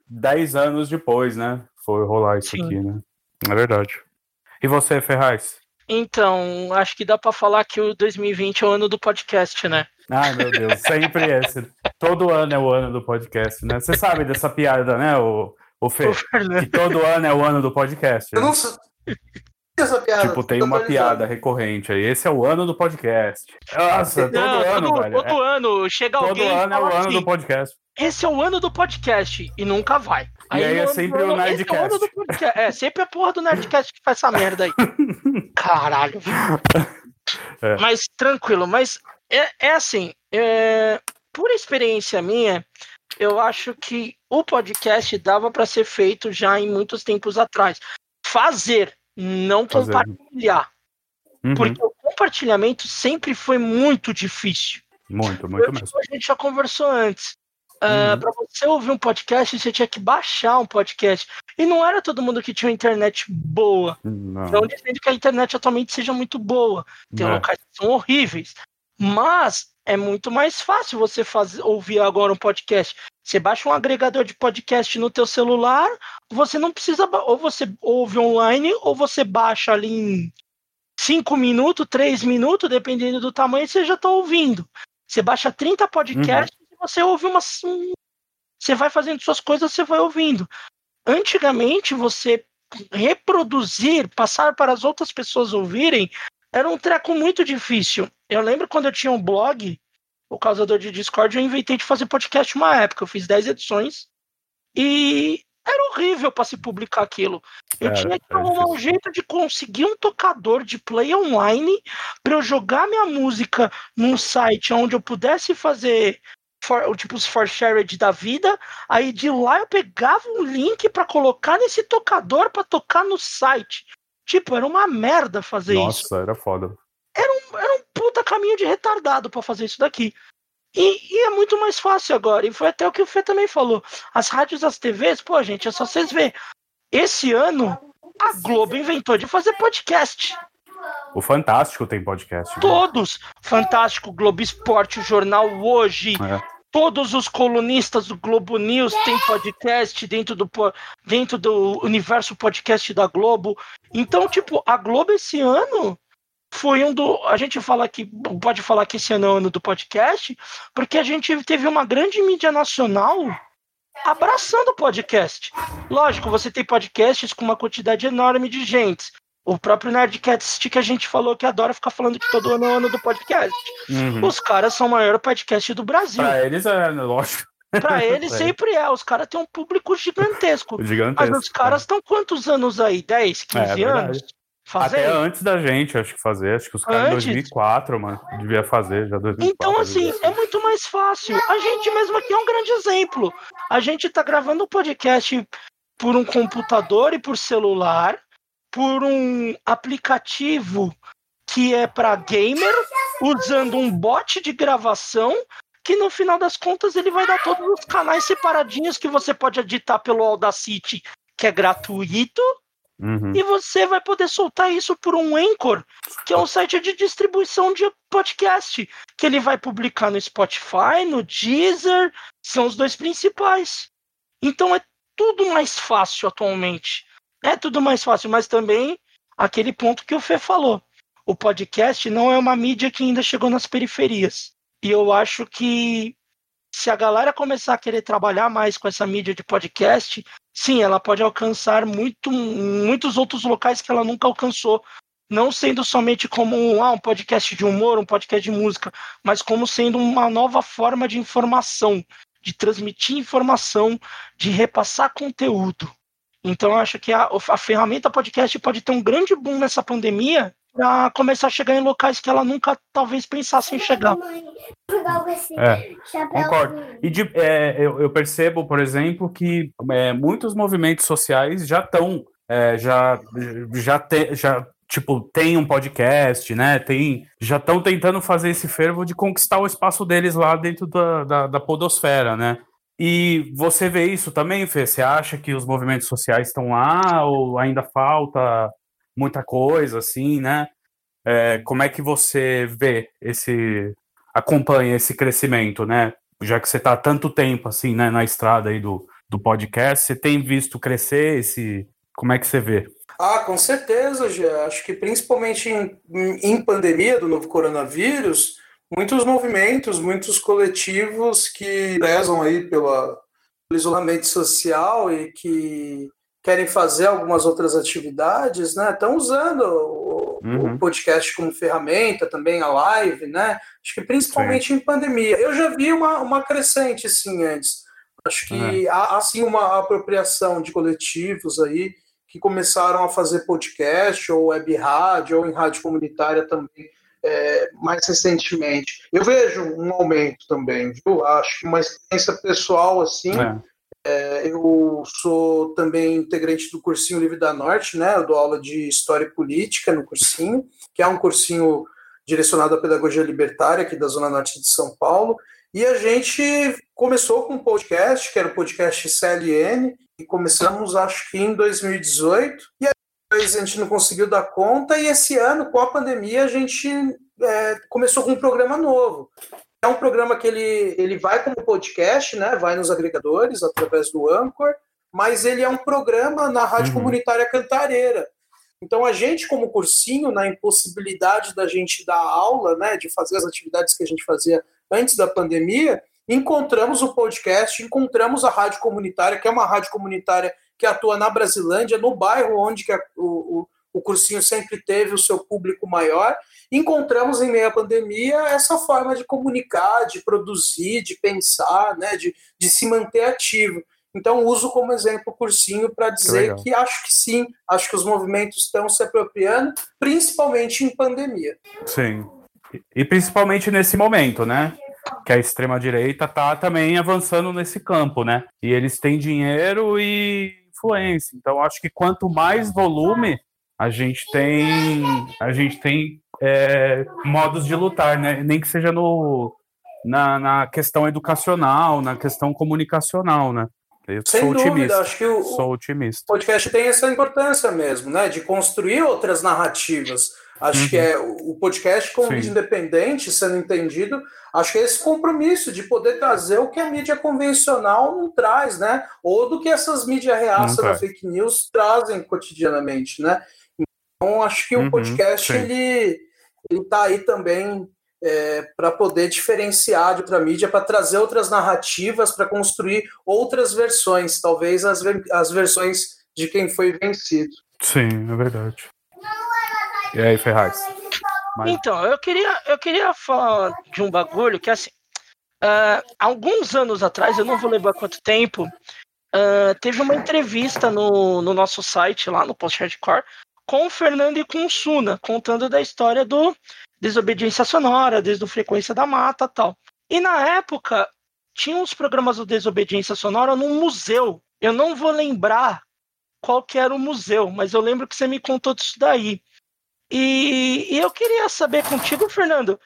[SPEAKER 3] Dez anos depois, né? Foi rolar isso Sim. aqui, né? É verdade. E você, Ferraz?
[SPEAKER 2] Então, acho que dá para falar que o 2020 é o ano do podcast, né?
[SPEAKER 3] Ai, meu Deus, sempre esse. Todo ano é o ano do podcast, né? Você sabe dessa piada, né, o, o Fê? O que todo ano é o ano do podcast.
[SPEAKER 4] Né? Eu não, essa piada.
[SPEAKER 3] Tipo, tem uma piada recorrente aí. Esse é o ano do podcast. Nossa, todo Não, ano,
[SPEAKER 2] todo,
[SPEAKER 3] velho.
[SPEAKER 2] Todo é. ano chega todo alguém.
[SPEAKER 3] Todo ano é o ano assim, do podcast.
[SPEAKER 2] Esse é o ano do podcast. E nunca vai.
[SPEAKER 3] Aí, e aí é sempre o Nerdcast.
[SPEAKER 2] É, é, sempre a porra do Nerdcast que faz essa merda aí. Caralho. É. Mas tranquilo, mas é, é assim. É, por experiência minha, eu acho que o podcast dava para ser feito já em muitos tempos atrás. Fazer, não compartilhar. Uhum. Porque o compartilhamento sempre foi muito difícil.
[SPEAKER 3] Muito, muito mesmo.
[SPEAKER 2] A gente já conversou antes. Uh, uhum. Para você ouvir um podcast, você tinha que baixar um podcast. E não era todo mundo que tinha uma internet boa. Não, não dizendo que a internet atualmente seja muito boa. Tem é. locais que são horríveis. Mas é muito mais fácil você fazer, ouvir agora um podcast. Você baixa um agregador de podcast no teu celular, você não precisa, ou você ouve online, ou você baixa ali em 5 minutos, 3 minutos, dependendo do tamanho, você já está ouvindo. Você baixa 30 podcasts uhum. e você ouve uma. Você vai fazendo suas coisas, você vai ouvindo. Antigamente, você reproduzir, passar para as outras pessoas ouvirem, era um treco muito difícil. Eu lembro quando eu tinha um blog, o causador de Discord, eu inventei de fazer podcast uma época. Eu fiz 10 edições e era horrível para se publicar aquilo. Eu tinha que arrumar um jeito de conseguir um tocador de play online para eu jogar minha música num site onde eu pudesse fazer for, tipo os for shared da vida. Aí de lá eu pegava um link para colocar nesse tocador para tocar no site. Tipo, era uma merda fazer
[SPEAKER 3] Nossa,
[SPEAKER 2] isso.
[SPEAKER 3] Nossa, era foda.
[SPEAKER 2] Era um, era um puta caminho de retardado para fazer isso daqui. E, e, é muito mais fácil agora. E foi até o que o Fê também falou. As rádios, as TVs, pô, gente, é só vocês verem. Esse ano, a Globo inventou de fazer podcast.
[SPEAKER 3] O Fantástico tem podcast.
[SPEAKER 2] Né? Todos. Fantástico, Globo Esporte, o Jornal Hoje. É. Todos os colunistas do Globo News têm podcast dentro do, dentro do universo podcast da Globo. Então, tipo, a Globo esse ano foi um do. A gente fala que. Pode falar que esse ano é o ano do podcast, porque a gente teve uma grande mídia nacional abraçando o podcast. Lógico, você tem podcasts com uma quantidade enorme de gente. O próprio Nerdcast que a gente falou que adora ficar falando que todo ano é o ano do podcast. Uhum. Os caras são o maior podcast do Brasil.
[SPEAKER 3] Pra eles é, né, lógico.
[SPEAKER 2] Pra eles sempre é. Os caras têm um público gigantesco. gigantesco Mas os caras estão é. quantos anos aí? 10, 15 é, anos?
[SPEAKER 3] Fazer? Até antes da gente, acho que fazer. Acho que os caras em 2004, mano, devia fazer já 2004.
[SPEAKER 2] Então, assim, é muito mais fácil. A gente mesmo aqui é um grande exemplo. A gente tá gravando um podcast por um computador e por celular por um aplicativo que é para gamer, usando um bot de gravação, que no final das contas ele vai dar todos os canais separadinhos que você pode editar pelo Audacity, que é gratuito. Uhum. E você vai poder soltar isso por um Anchor, que é um site de distribuição de podcast, que ele vai publicar no Spotify, no Deezer, são os dois principais. Então é tudo mais fácil atualmente. É tudo mais fácil, mas também aquele ponto que o Fê falou. O podcast não é uma mídia que ainda chegou nas periferias. E eu acho que se a galera começar a querer trabalhar mais com essa mídia de podcast, sim, ela pode alcançar muito, muitos outros locais que ela nunca alcançou. Não sendo somente como um, ah, um podcast de humor, um podcast de música, mas como sendo uma nova forma de informação, de transmitir informação, de repassar conteúdo. Então, eu acho que a, a ferramenta podcast pode ter um grande boom nessa pandemia para começar a chegar em locais que ela nunca talvez pensasse em chegar.
[SPEAKER 3] É, concordo. E de, é, eu, eu, percebo, por exemplo, que é, muitos movimentos sociais já estão, é, já, já, te, já tipo, tem um podcast, né? Tem, já estão tentando fazer esse fervo de conquistar o espaço deles lá dentro da, da, da podosfera, né? E você vê isso também, Fê? Você acha que os movimentos sociais estão lá ou ainda falta muita coisa, assim, né? É, como é que você vê esse, acompanha esse crescimento, né? Já que você está há tanto tempo, assim, né, na estrada aí do, do podcast, você tem visto crescer esse... Como é que você vê?
[SPEAKER 4] Ah, com certeza, já. Acho que principalmente em, em pandemia do novo coronavírus, muitos movimentos, muitos coletivos que prezam aí pela, pelo isolamento social e que querem fazer algumas outras atividades, né? Estão usando o, uhum. o, podcast como ferramenta, também a live, né? Acho que principalmente sim. em pandemia. Eu já vi uma, uma crescente, sim, antes. Acho que há, assim, uma apropriação de coletivos aí que começaram a fazer podcast, ou web rádio, ou em rádio comunitária também, é, mais recentemente. Eu vejo um aumento também, viu? Acho que uma experiência pessoal assim. É. É, eu sou também integrante do cursinho Livre da Norte, né? Eu dou aula de História e Política no cursinho, que é um cursinho direcionado à pedagogia libertária aqui da Zona Norte de São Paulo. E a gente começou com um podcast, que era o podcast CLN, e começamos acho que em 2018. E a gente não conseguiu dar conta, e esse ano, com a pandemia, a gente é, começou com um programa novo. É um programa que ele, ele vai como podcast, né? Vai nos agregadores através do Anchor, mas ele é um programa na Rádio uhum. Comunitária Cantareira. Então a gente, como cursinho, na impossibilidade da gente dar aula, né, de fazer as atividades que a gente fazia antes da pandemia, encontramos o podcast, encontramos a rádio comunitária, que é uma rádio comunitária que atua na Brasilândia, no bairro onde que a, o, o, o cursinho sempre teve o seu público maior. Encontramos em meio à pandemia essa forma de comunicar, de produzir, de pensar, né, de, de se manter ativo. Então, uso como exemplo o cursinho para dizer que, que, acho que sim, acho que os movimentos estão se apropriando, principalmente em pandemia.
[SPEAKER 3] Sim. E principalmente nesse momento, né? Que a extrema-direita está também avançando nesse campo, né? E eles têm dinheiro e influência. Então, acho que quanto mais volume a gente tem, a gente tem é, modos de lutar, né? Nem que seja no, na, na questão educacional, na questão comunicacional, né?
[SPEAKER 4] Eu Sem sou dúvida, otimista. acho que o,
[SPEAKER 3] sou otimista.
[SPEAKER 4] o podcast tem essa importância mesmo, né? De construir outras narrativas. Acho uhum. que é o podcast como Sim. mídia independente sendo entendido, acho que é esse compromisso de poder trazer o que a mídia convencional não traz, né? Ou do que essas mídias reaças da fake news trazem cotidianamente, né? Então acho que uhum. o podcast Sim. ele ele está aí também é, para poder diferenciar de outra mídia, para trazer outras narrativas, para construir outras versões, talvez as, as versões de quem foi vencido.
[SPEAKER 3] Sim, é verdade. E aí, Ferraz?
[SPEAKER 2] Mas... Então, eu queria, eu queria falar de um bagulho que, assim, uh, alguns anos atrás, eu não vou lembrar quanto tempo, uh, teve uma entrevista no, no nosso site, lá no Post Hardcore, com o Fernando e com o Suna, contando da história do Desobediência Sonora, desde o Frequência da Mata tal. E na época, tinha uns programas do Desobediência Sonora num museu. Eu não vou lembrar qual que era o museu, mas eu lembro que você me contou disso daí. E, e, eu queria saber contigo, Fernando,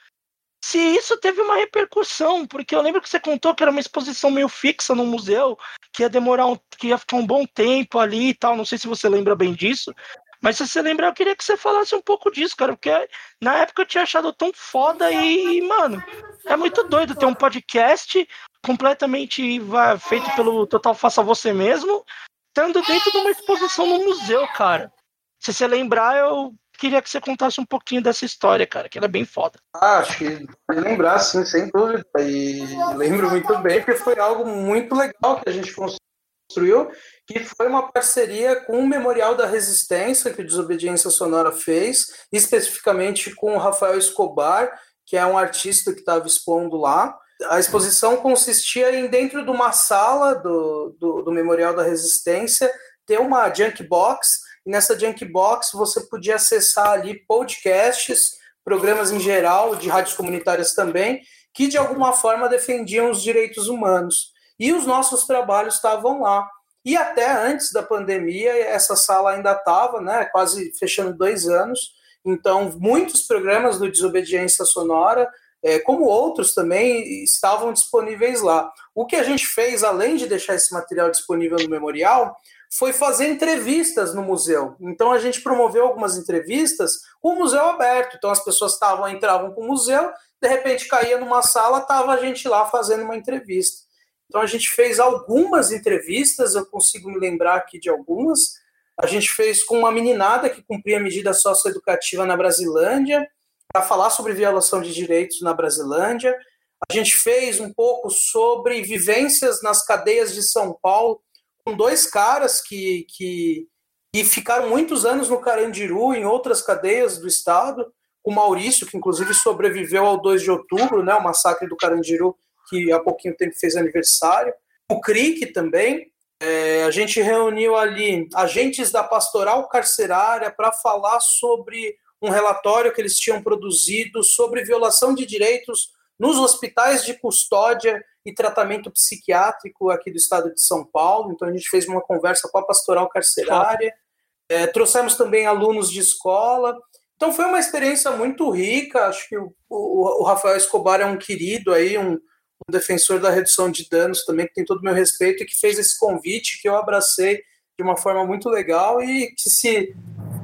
[SPEAKER 2] se isso teve uma repercussão, porque eu lembro que você contou que era uma exposição meio fixa no museu, que ia demorar, um, que ia ficar um bom tempo ali e tal. Não sei se você lembra bem disso. Mas se você lembrar, eu queria que você falasse um pouco disso, cara, porque na época eu tinha achado tão foda e, mano, é muito doido ter um podcast completamente feito pelo Total Faça Você Mesmo, estando dentro de uma exposição no museu, cara. Se você lembrar, eu queria que você contasse um pouquinho dessa história, cara, que ela é bem foda.
[SPEAKER 4] Ah, acho que lembrar, sim, sem dúvida. E lembro muito bem, porque foi algo muito legal que a gente construiu, que foi uma parceria com o Memorial da Resistência, que o Desobediência Sonora fez, especificamente com o Rafael Escobar, que é um artista que estava expondo lá. A exposição consistia em, dentro de uma sala do, do, do Memorial da Resistência, ter uma junk box, e nessa junk box você podia acessar ali podcasts, programas em geral, de rádios comunitárias também, que de alguma forma defendiam os direitos humanos. E os nossos trabalhos estavam lá. E até antes da pandemia, essa sala ainda estava, né, quase fechando dois anos. Então, muitos programas do Desobediência Sonora, é, como outros também, estavam disponíveis lá. O que a gente fez, além de deixar esse material disponível no memorial, foi fazer entrevistas no museu. Então, a gente promoveu algumas entrevistas com o museu aberto. Então, as pessoas estavam entravam para o museu, de repente caía numa sala, estava a gente lá fazendo uma entrevista. Então a gente fez algumas entrevistas, eu consigo me lembrar aqui de algumas. A gente fez com uma meninada que cumpria medida socioeducativa na Brasilândia, para falar sobre violação de direitos na Brasilândia. A gente fez um pouco sobre vivências nas cadeias de São Paulo, com dois caras que, que, que ficaram muitos anos no Carandiru, em outras cadeias do estado, o Maurício, que inclusive sobreviveu ao 2 de outubro, né, o massacre do Carandiru que há pouquinho tempo fez aniversário, o CRIC também. É, a gente reuniu ali agentes da pastoral carcerária para falar sobre um relatório que eles tinham produzido sobre violação de direitos nos hospitais de custódia e tratamento psiquiátrico aqui do estado de São Paulo. Então a gente fez uma conversa com a pastoral carcerária. É, trouxemos também alunos de escola. Então foi uma experiência muito rica. Acho que o, o, o Rafael Escobar é um querido aí, um, um defensor da redução de danos também, que tem todo o meu respeito e que fez esse convite que eu abracei de uma forma muito legal e que se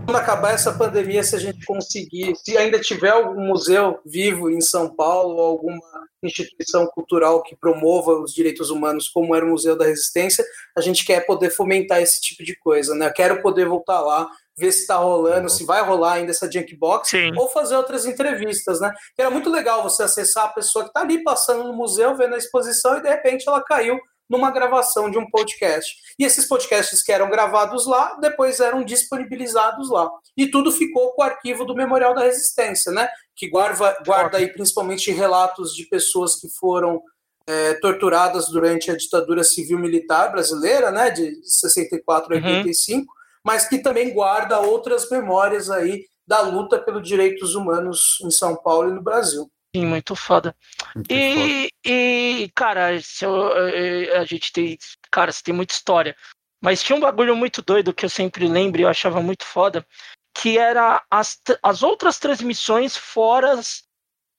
[SPEAKER 4] quando acabar essa pandemia, se a gente conseguir, se ainda tiver algum museu vivo em São Paulo, alguma instituição cultural que promova os direitos humanos, como era o Museu da Resistência, a gente quer poder fomentar esse tipo de coisa, né? Quero poder voltar lá, ver se está rolando, uhum. se vai rolar ainda essa Junkbox, Sim. ou fazer outras entrevistas, né? Que era muito legal você acessar a pessoa que está ali passando no museu, vendo a exposição, e de repente ela caiu numa gravação de um podcast. E esses podcasts que eram gravados lá, depois eram disponibilizados lá. E tudo ficou com o arquivo do Memorial da Resistência, né? Que guarda, guarda aí principalmente relatos de pessoas que foram é, torturadas durante a ditadura civil-militar brasileira, né? De 64 a 85. Uhum mas que também guarda outras memórias aí da luta pelos direitos humanos em São Paulo e no Brasil.
[SPEAKER 2] Sim, muito foda. Muito e, foda. e, cara, eu, a gente tem. Cara, você tem muita história. Mas tinha um bagulho muito doido que eu sempre lembro e eu achava muito foda, que era as, as outras transmissões fora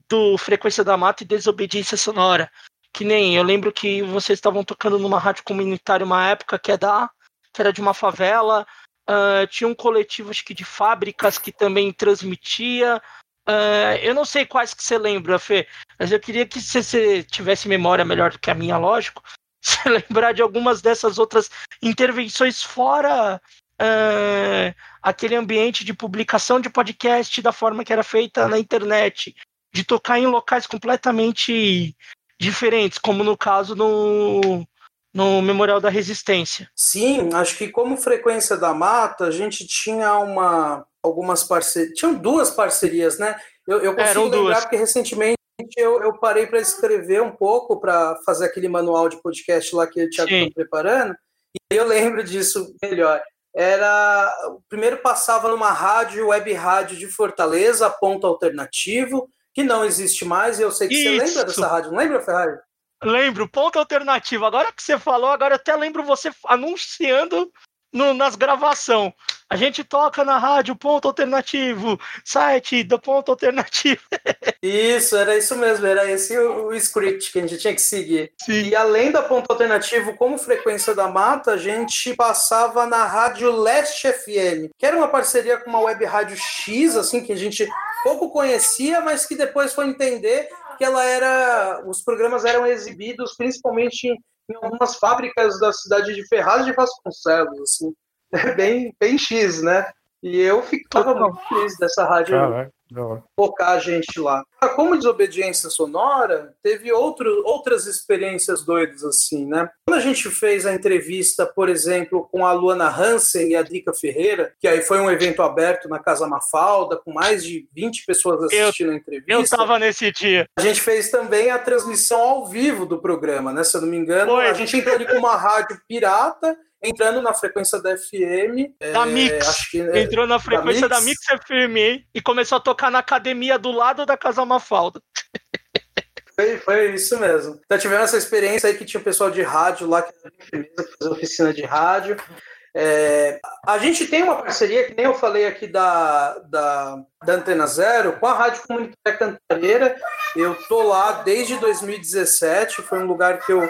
[SPEAKER 2] do Frequência da Mata e Desobediência Sonora. Que nem eu lembro que vocês estavam tocando numa rádio comunitária uma época que é da que era de uma favela. Uh, tinha um coletivo acho que de fábricas que também transmitia. Uh, eu não sei quais que você lembra, Fê, mas eu queria que você tivesse memória melhor do que a minha, lógico. Você lembrar de algumas dessas outras intervenções fora uh, aquele ambiente de publicação de podcast da forma que era feita na internet, de tocar em locais completamente diferentes, como no caso no, no Memorial da Resistência.
[SPEAKER 4] Sim, acho que como frequência da mata, a gente tinha uma algumas parcerias, tinham duas parcerias, né? Eu, eu consigo Eram lembrar duas. porque recentemente eu, eu parei para escrever um pouco para fazer aquele manual de podcast lá que o Thiago está preparando, e eu lembro disso melhor. Era o primeiro passava numa rádio, web rádio de Fortaleza, ponto alternativo, que não existe mais, e eu sei que Isso. você lembra dessa rádio, não lembra, Ferrari?
[SPEAKER 2] Lembro, ponto alternativo. Agora que você falou, agora eu até lembro você anunciando no, nas gravação. A gente toca na rádio Ponto Alternativo, site do Ponto Alternativo.
[SPEAKER 4] isso, era isso mesmo, era esse o, o, script que a gente tinha que seguir. Sim. E além da Ponto Alternativo, como frequência da mata, a gente passava na rádio Leste FM, que era uma parceria com uma web rádio X, assim, que a gente pouco conhecia, mas que depois foi entender que ela era. Os programas eram exibidos principalmente em algumas fábricas da cidade de Ferraz de Vasconcelos, assim. É bem, bem X, né? E eu ficava muito feliz dessa rádio focar a gente lá. Como desobediência sonora, teve outro, outras experiências doidas assim, né? Quando a gente fez a entrevista, por exemplo, com a Luana Hansen e a Drica Ferreira, que aí foi um evento aberto na Casa Mafalda, com mais de 20 pessoas assistindo
[SPEAKER 2] eu,
[SPEAKER 4] a entrevista.
[SPEAKER 2] Eu estava nesse dia.
[SPEAKER 4] A gente fez também a transmissão ao vivo do programa, né? Se eu não me engano, foi. a gente entrou ali com uma rádio pirata entrando na frequência da FM.
[SPEAKER 2] Da é, Mix. Que, é, Entrou na frequência da Mix, da Mix FM e começou a tocar na academia do lado da Casa Mafalda.
[SPEAKER 4] Foi, foi isso mesmo. Então tivemos essa experiência aí que tinha o pessoal de rádio lá que fazia oficina de rádio. É, a gente tem uma parceria, que nem eu falei aqui da, da, da Antena Zero, com a Rádio Comunitária Cantareira. Eu tô lá desde 2017, foi um lugar que eu é,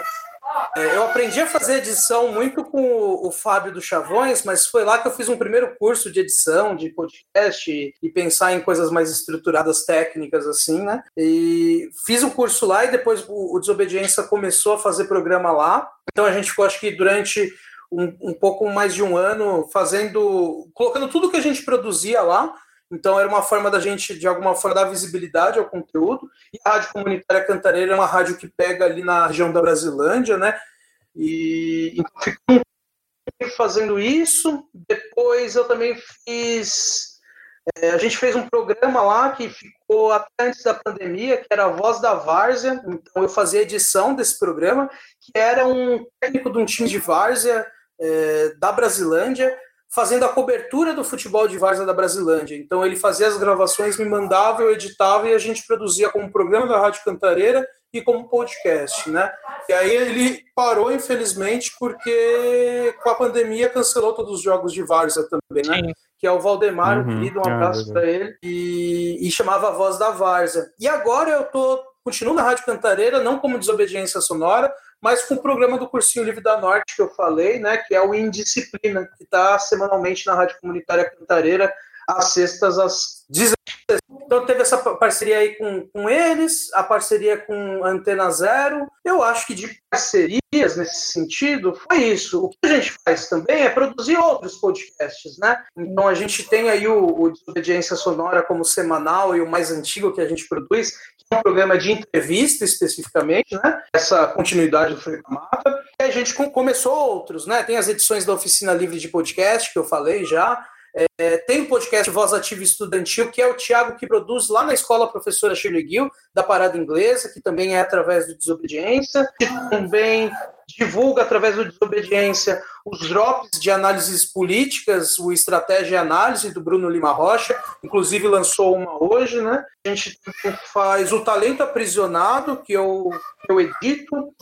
[SPEAKER 4] eu aprendi a fazer edição muito com o, o, Fábio do Chavões, mas foi lá que eu fiz um primeiro curso de edição, de podcast e, e, pensar em coisas mais estruturadas, técnicas, assim, né? E fiz um curso lá e depois o, o Desobediência começou a fazer programa lá. Então a gente ficou, acho que durante um, um pouco mais de um ano fazendo, colocando tudo que a gente produzia lá então era uma forma da gente, de alguma forma, dar visibilidade ao conteúdo. E a Rádio Comunitária Cantareira é uma rádio que pega ali na região da Brasilândia, né? E então fiquei fazendo isso. Depois eu também fiz. É, a gente fez um programa lá que ficou até antes da pandemia, que era a Voz da Várzea. Então eu fazia edição desse programa, que era um técnico de um time de várzea é, da Brasilândia fazendo a cobertura do futebol de várzea da Brasilândia. Então ele fazia as gravações, me mandava, eu editava e a gente produzia como programa da Rádio Cantareira e como podcast, né? E aí ele parou, infelizmente, porque com a pandemia cancelou todos os jogos de várzea também, né? Sim. Que é o Valdemar, uhum. querido, um é abraço para ele, e, e chamava a Voz da Várzea. E agora eu tô continuo na Rádio Cantareira, não como desobediência sonora, mas com o programa do Cursinho Livre da Norte que eu falei, né, que é o Indisciplina, que está semanalmente na Rádio Comunitária Cantareira, às sextas, às 16 então teve essa parceria aí com, com eles, a parceria com Antena Zero. Eu acho que de parcerias nesse sentido foi isso. O que a gente faz também é produzir outros podcasts, né? Então a gente tem aí o, o Desobediência Sonora como semanal e o mais antigo que a gente produz, que é um programa de entrevista especificamente, né? Essa continuidade do Mata. E a gente começou outros, né? Tem as edições da Oficina Livre de Podcast, que eu falei já. É, tem o um podcast Voz Ativa Estudantil, que é o Tiago que produz lá na escola professora Shirley Gill, da Parada Inglesa, que também é através do Desobediência, que também divulga através do Desobediência os drops de análises políticas, o Estratégia e Análise do Bruno Lima Rocha, inclusive lançou uma hoje, né? A gente faz o Talento Aprisionado, que eu, que eu edito,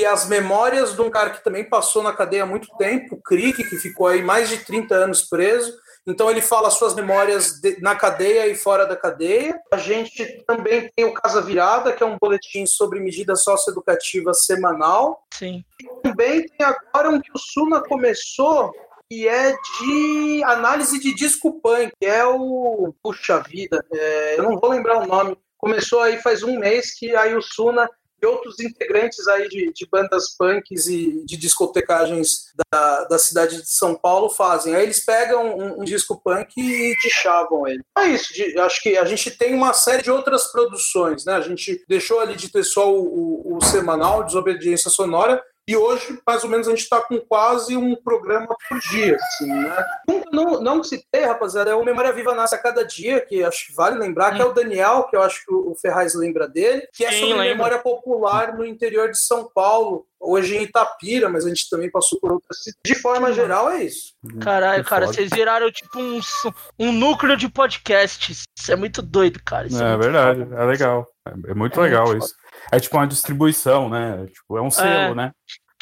[SPEAKER 4] e as memórias de um cara que também passou na cadeia há muito tempo, o Crick, que ficou aí mais de 30 anos preso. Então ele fala suas memórias de, na cadeia e fora da cadeia. A gente também tem o Casa Virada, que é um boletim sobre medida socioeducativa semanal.
[SPEAKER 2] Sim.
[SPEAKER 4] E também tem agora um que o Suna começou, que é de análise de disco punk, que é o. Puxa vida, é... eu não vou lembrar o nome. Começou aí faz um mês que aí o Suna e outros integrantes aí de, de, bandas punks e de discotecagens da, da cidade de São Paulo fazem. Aí eles pegam um, um disco punk e chavam ele. É isso, de, acho que a gente tem uma série de outras produções, né? A gente deixou ali de ter só o, o, o semanal Desobediência Sonora e hoje, mais ou menos, a gente está com quase um programa por dia, assim, né? Não, não que se tem, rapaziada, é o Memória Viva Nasce a Cada Dia, que acho que vale lembrar, que é o Daniel, que eu acho que o Ferraz lembra dele, que é sobre memória popular no interior de São Paulo, hoje em Itapira, mas a gente também passou por outras cidades. De forma geral, é isso.
[SPEAKER 2] Caralho, cara, vocês viraram tipo um, um núcleo de podcasts. Isso é muito doido, cara.
[SPEAKER 3] Isso é,
[SPEAKER 2] é
[SPEAKER 3] verdade, foda. é legal. É, é muito é legal muito isso. É tipo uma distribuição, né? Tipo, é um selo, é. né?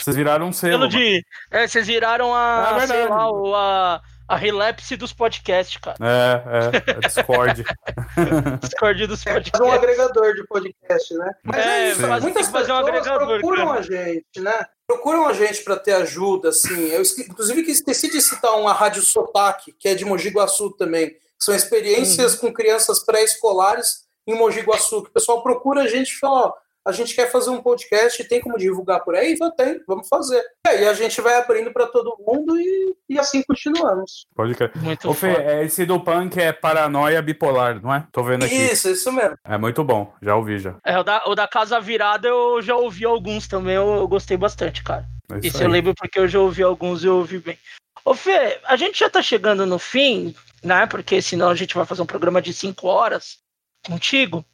[SPEAKER 3] Vocês viraram um selo.
[SPEAKER 2] de. É, vocês viraram a. É sei lá, a, a relapse dos podcasts, cara.
[SPEAKER 3] É, é, é Discord.
[SPEAKER 2] Discord dos podcasts.
[SPEAKER 4] É um agregador de podcast, né?
[SPEAKER 2] Mas é, é isso, muitas fazer um
[SPEAKER 4] procuram cara. a gente, né? Procuram a gente para ter ajuda, assim. Eu inclusive que esqueci de citar uma rádio Sotaque, que é de Mogi Guaçu também. São experiências hum. com crianças pré-escolares em Mogi Guaçu, que o pessoal procura a gente e fala, ó, a gente quer fazer um podcast, tem como divulgar por aí? Eu tenho, vamos fazer. E aí a gente vai abrindo para todo mundo e, e assim continuamos.
[SPEAKER 3] Pode crer. Muito Ô, Fê, é, esse do punk é paranoia bipolar, não é? Tô vendo aqui.
[SPEAKER 4] Isso, isso mesmo.
[SPEAKER 3] É muito bom, já ouvi já.
[SPEAKER 2] É, o da, o da Casa Virada eu já ouvi alguns também, eu, eu gostei bastante, cara. É isso, isso eu lembro porque eu já ouvi alguns e eu ouvi bem. Ô Fê, a gente já tá chegando no fim, né? Porque senão a gente vai fazer um programa de cinco horas contigo.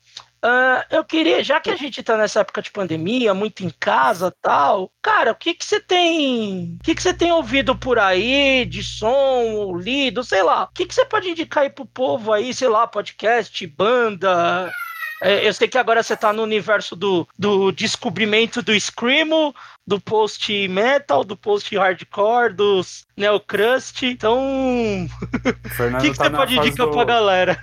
[SPEAKER 2] Uh, eu queria, já que a gente tá nessa época de pandemia, muito em casa tal, cara, o que que você tem. O que que você tem ouvido por aí de som, ou lido, sei lá. O que que você pode indicar aí pro povo aí, sei lá, podcast, banda, é, eu sei que agora você está no universo do, do descobrimento do Screamo, do post metal, do post hardcore, dos neocrust. Então, o que, que tá você pode indicar do, pra galera?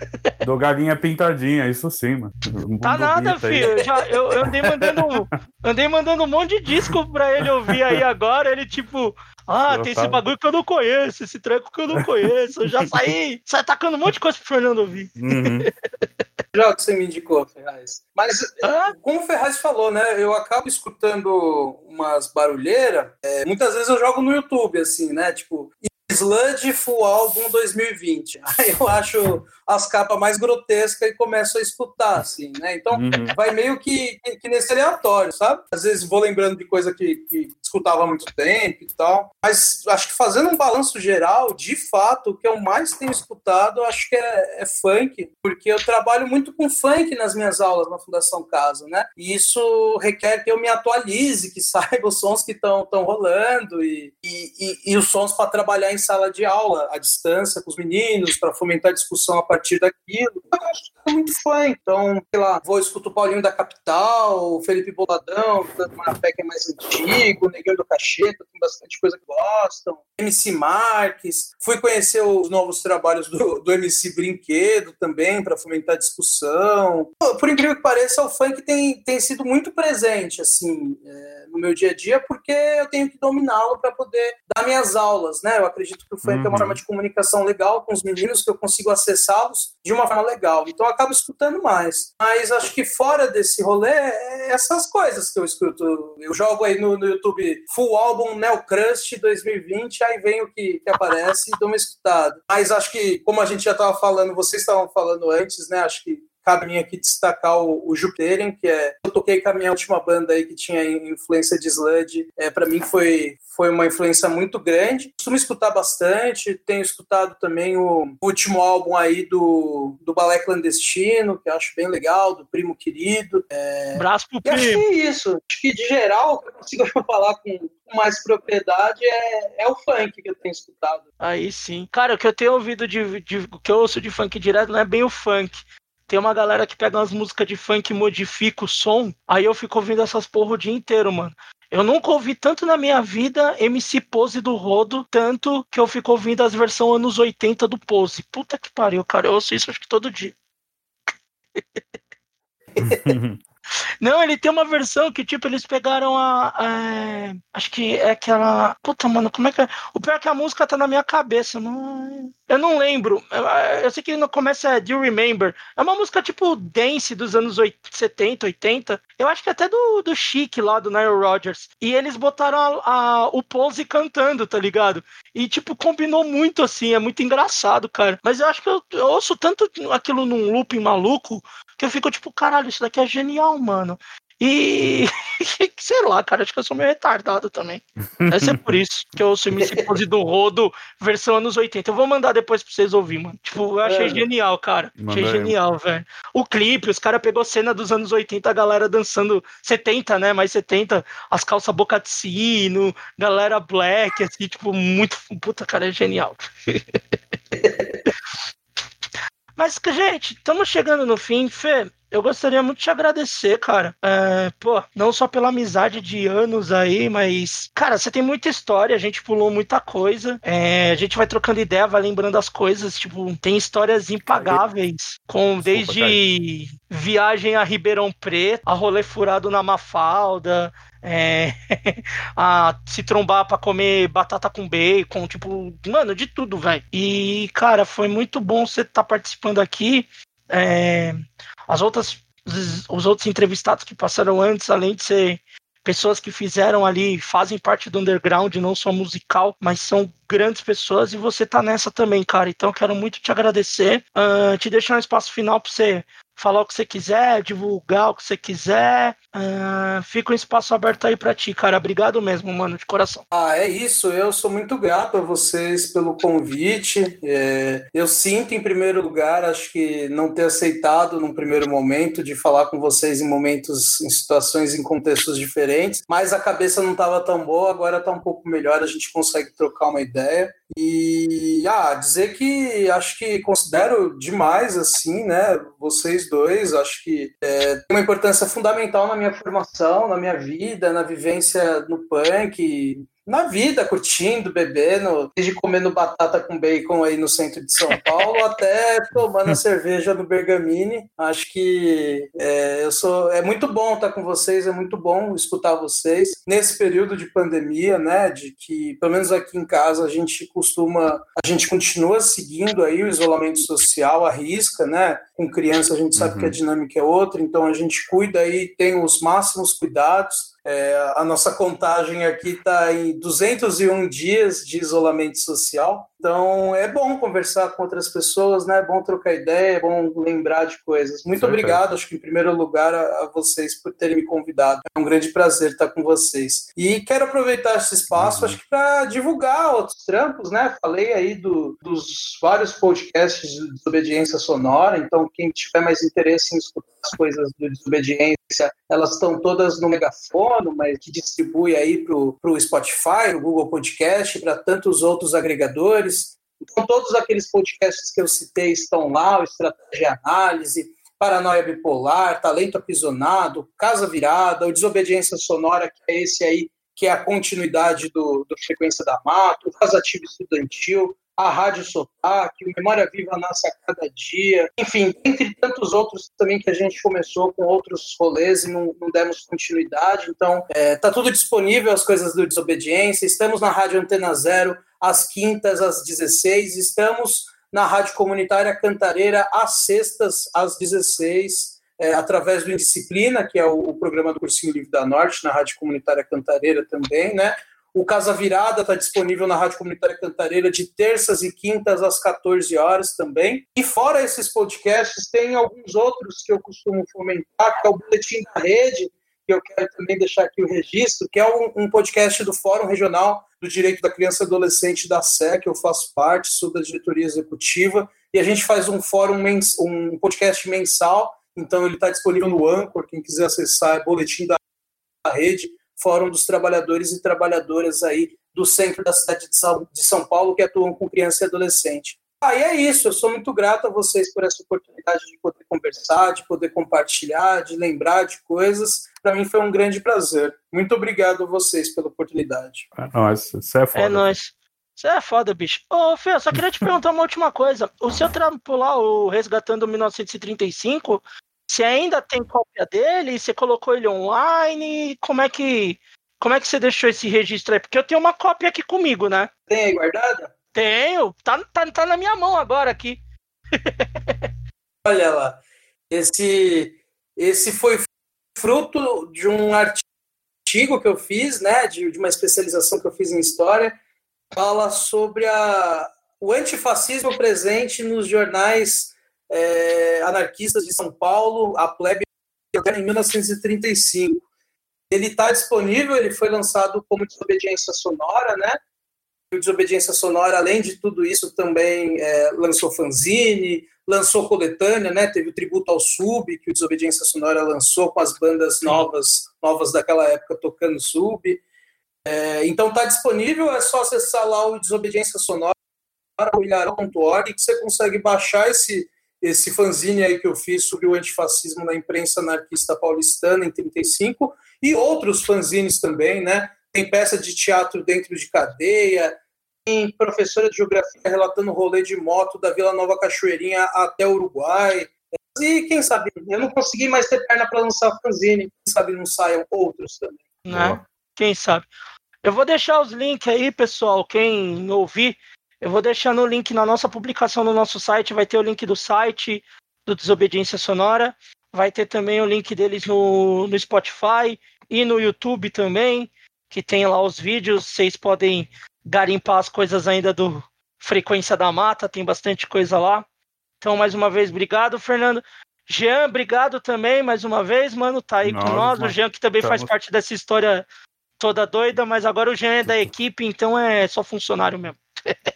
[SPEAKER 3] Do galinha pintadinha, isso sim, mano.
[SPEAKER 2] Um tá nada, filho. Eu, já, eu, eu, andei mandando, andei mandando um monte de disco pra ele ouvir aí agora. Ele tipo, ah, eu tem tava... esse bagulho que eu não conheço, esse treco que eu não conheço. Eu já saí, saí atacando um monte de coisa pro Fernando ouvir.
[SPEAKER 4] Uhum. Já que você me indicou, Ferraz. Mas, ah? como o Ferraz falou, né? Eu acabo escutando umas barulheiras. É, muitas vezes eu jogo no YouTube, assim, né? Tipo, Sludge Full Album 2020. Aí eu acho as capas mais grotescas e começo a escutar, assim, né? Então uhum. vai meio que, que, que, nesse aleatório, sabe? Às vezes vou lembrando de coisa que, que escutava há muito tempo e tal. Mas acho que fazendo um balanço geral, de fato, o que eu mais tenho escutado, acho que é, é funk, porque eu trabalho muito com funk nas minhas aulas na Fundação Casa, né? E isso requer que eu me atualize, que saiba os sons que estão rolando e, e, e, e os sons para trabalhar em sala de aula, à distância, com os meninos, para fomentar discussão a partir daquilo. Eu acho que é muito fã, então, sei lá, vou escutar o Paulinho da Capital, o Felipe Boladão, o Marapé que é mais antigo, o Neguinho do Cacheta, tem bastante coisa que gostam, MC Marques, fui conhecer os novos trabalhos do, do MC Brinquedo também, para fomentar discussão. Por incrível que pareça, o funk tem, tem sido muito presente, assim, é, no meu dia a dia, porque eu tenho que dominá-lo para poder dar minhas aulas, né? Eu acredito que o funk uhum. é uma forma de comunicação legal com os meninos, que eu consigo acessá-los de uma forma legal. Então eu acabo escutando mais. Mas acho que fora desse rolê, é essas coisas que eu escuto. Eu jogo aí no, no YouTube Full Album Neocrust 2020, aí vem o que, que aparece e dou uma escutada. Mas acho que, como a gente já estava falando, vocês estavam falando antes, né? Acho que cabe mim aqui destacar o, o Jupiteren, que é. Eu toquei com a minha última banda aí que tinha influência de sludge. É, para mim foi, foi uma influência muito grande. Costumo escutar bastante, tenho escutado também o último álbum aí do, do Balé Clandestino, que eu acho bem legal, do Primo Querido. É...
[SPEAKER 2] Braço pro primo.
[SPEAKER 4] Acho que é isso. Acho que de geral, o que eu consigo falar com mais propriedade é, é o funk que eu tenho escutado.
[SPEAKER 2] Aí sim. Cara, o que eu tenho ouvido de, de o que eu ouço de funk direto não é bem o funk tem uma galera que pega umas músicas de funk e modifica o som, aí eu fico ouvindo essas porra o dia inteiro, mano. Eu nunca ouvi tanto na minha vida MC Pose do Rodo, tanto que eu fico ouvindo as versões anos 80 do Pose. Puta que pariu, cara. Eu ouço isso acho que todo dia. Não, ele tem uma versão que, tipo, eles pegaram a. a acho que é aquela. Puta, mano, como é que é? O pior é que a música tá na minha cabeça. Não... Eu não lembro. Eu, sei que no começo é Do Remember. É uma música tipo dance dos anos 80, 70, 80. Eu acho que até do, do Chic lá, do Nile Rodgers. E eles botaram a, a, o Pose cantando, tá ligado? E, tipo, combinou muito assim. É muito engraçado, cara. Mas eu acho que eu, eu ouço tanto aquilo num looping maluco que eu fico tipo, caralho, isso daqui é genial, mano. E sei lá, cara, acho que eu sou meio retardado também. Deve ser por isso que eu sou MC Pose do Rodo, versão anos 80. Eu vou mandar depois pra vocês ouvirem, mano. Tipo, eu achei é. genial, cara. achei genial, velho. O clipe, os caras pegou cena dos anos 80, a galera dançando 70, né? Mais 70, as calças boca de sino, galera black, assim, tipo, muito. Puta, cara, é genial. Mas, gente, estamos chegando no fim. Fê, eu gostaria muito de te agradecer, cara. É, pô, não só pela amizade de anos aí, mas, cara, você tem muita história, a gente pulou muita coisa. É, a gente vai trocando ideia, vai lembrando as coisas. Tipo, tem histórias impagáveis, com desde viagem a Ribeirão Preto, a rolê furado na Mafalda, é, a se trombar para comer batata com bacon, tipo, mano, de tudo, velho. E, cara, foi muito bom você estar tá participando aqui. É, as outras, os, os outros entrevistados que passaram antes, além de ser pessoas que fizeram ali, fazem parte do underground, não só musical, mas são grandes pessoas e você tá nessa também, cara. Então quero muito te agradecer, uh, te deixar um espaço final para você falar o que você quiser, divulgar o que você quiser. Uh, fica um espaço aberto aí para ti, cara. Obrigado mesmo, mano, de coração.
[SPEAKER 4] Ah, é isso. Eu sou muito grato a vocês pelo convite. É, eu sinto, em primeiro lugar, acho que não ter aceitado num primeiro momento de falar com vocês em momentos, em situações, em contextos diferentes, mas a cabeça não estava tão boa, agora está um pouco melhor, a gente consegue trocar uma ideia. E ah, dizer que acho que considero demais assim, né? Vocês dois, acho que é, tem uma importância fundamental na minha formação, na minha vida, na vivência no punk, na vida, curtindo, bebendo, desde comendo batata com bacon aí no centro de São Paulo até tomando a cerveja do Bergamini. Acho que é, eu sou é muito bom estar com vocês, é muito bom escutar vocês nesse período de pandemia, né? De que pelo menos aqui em casa a gente costuma, a gente continua seguindo aí o isolamento social, a risca, né? Com criança a gente sabe uhum. que a dinâmica é outra, então a gente cuida aí, tem os máximos cuidados é, a nossa contagem aqui está em 201 dias de isolamento social. Então é bom conversar com outras pessoas, né? É bom trocar ideia, é bom lembrar de coisas. Muito obrigado, acho que em primeiro lugar, a, a, vocês por terem me convidado. É um grande prazer estar com vocês. E quero aproveitar esse espaço, uhum. acho que para divulgar outros trampos, né? Falei aí do, dos vários podcasts de desobediência sonora, então quem tiver mais interesse em escutar as coisas do desobediência, elas estão todas no megafono, mas que distribui aí para o Spotify, o Google Podcast, para tantos outros agregadores então, todos aqueles podcasts que eu citei estão lá: o Estratégia Análise, Paranoia Bipolar, Talento Aprisionado, Casa Virada, o Desobediência Sonora, que é esse aí, que é a continuidade do, do Frequência da Mato, o Casativo Estudantil, a Rádio Sotaque, o Memória Viva Nasce a Cada Dia, enfim, entre tantos outros também que a gente começou com outros rolês e não, não demos continuidade. Então, é, tá tudo disponível, as coisas do Desobediência. Estamos na Rádio Antena Zero às quintas, às 16. Estamos na Rádio Comunitária Cantareira, às sextas, às 16, é, através do Indisciplina, que é o, o, programa do Cursinho Livre da Norte, na Rádio Comunitária Cantareira também, né? O Casa Virada está disponível na Rádio Comunitária Cantareira de terças e quintas às 14 horas também. E fora esses podcasts, tem alguns outros que eu costumo fomentar, que é o Boletim da Rede, que eu quero também deixar aqui o registro, que é um, um podcast do Fórum Regional do Direito da Criança e Adolescente da SE, que eu faço parte, sou da diretoria executiva, e a gente faz um fórum, mens, um podcast mensal, então ele está disponível no Anchor, quem quiser acessar, é Boletim da Rede, Fórum dos Trabalhadores e Trabalhadoras aí do centro da cidade de São, Paulo que atuam com criança e adolescente. Ah, e é isso. Eu sou muito grato a vocês por essa oportunidade de poder conversar, de poder compartilhar, de lembrar de coisas. Para mim foi um grande prazer. Muito obrigado a vocês pela oportunidade.
[SPEAKER 3] É nóis, isso é foda.
[SPEAKER 2] É nóis. Você é foda, bicho. Ô, Fê, eu só queria te perguntar uma última coisa. O seu trampo lá, o Resgatando 1935, você ainda tem cópia dele? Você colocou ele online? Como é que como é que você deixou esse registro aí? Porque eu tenho uma cópia aqui comigo, né?
[SPEAKER 4] Tem aí guardada?
[SPEAKER 2] Tenho. Tá, tá, tá na minha mão agora aqui.
[SPEAKER 4] Olha lá. Esse, esse foi fruto de um artigo que eu fiz, né? De, de uma especialização que eu fiz em história. Fala sobre a, o antifascismo presente nos jornais é, anarquistas de São Paulo, a plebe em 1935. Ele está disponível, ele foi lançado como desobediência sonora, né? O Desobediência Sonora, além de tudo isso, também é, lançou fanzine, lançou coletânea, né? Teve o tributo ao Sub, que o Desobediência Sonora lançou com as bandas novas, novas daquela época tocando Sub. É, então está disponível, é só acessar lá o Desobediência Sonora, milharão.org, que você consegue baixar esse, esse fanzine aí que eu fiz sobre o antifascismo na imprensa anarquista paulistana em 35 e outros fanzines também, né? Tem peça de teatro dentro de cadeia, tem professora de geografia relatando rolê de moto da Vila Nova Cachoeirinha até Uruguai. E quem sabe, eu não consegui mais ter perna para lançar fanzine, quem sabe não saiam outros também.
[SPEAKER 2] Né? Quem sabe. Eu vou deixar os links aí, pessoal, quem ouvir, eu vou deixar no link na nossa publicação no nosso site, vai ter o link do site do Desobediência Sonora, vai ter também o link deles no, no Spotify e no YouTube também, que tem lá os vídeos, vocês podem garimpar as coisas ainda do Frequência da Mata, tem bastante coisa lá. Então, mais uma vez, obrigado, Fernando. Jean, obrigado também, mais uma vez, mano, tá aí Nossa, com nós. O Jean que também estamos... faz parte dessa história toda doida, mas agora o Jean é da equipe, então é só funcionário mesmo.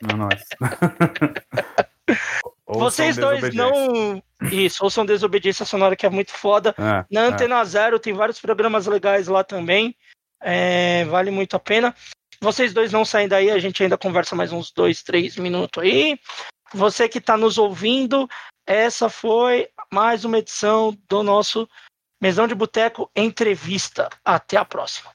[SPEAKER 3] Não, nós.
[SPEAKER 2] Vocês dois não. Isso, ouçam Desobediência Sonora, que é muito foda. É, Na é. Antena é. Zero tem vários programas legais lá também. É, vale muito a pena. Vocês dois não saem daí, a gente ainda conversa mais uns dois, três minutos aí. Você que está nos ouvindo, essa foi mais uma edição do nosso Mesão de Boteco Entrevista. Até a próxima.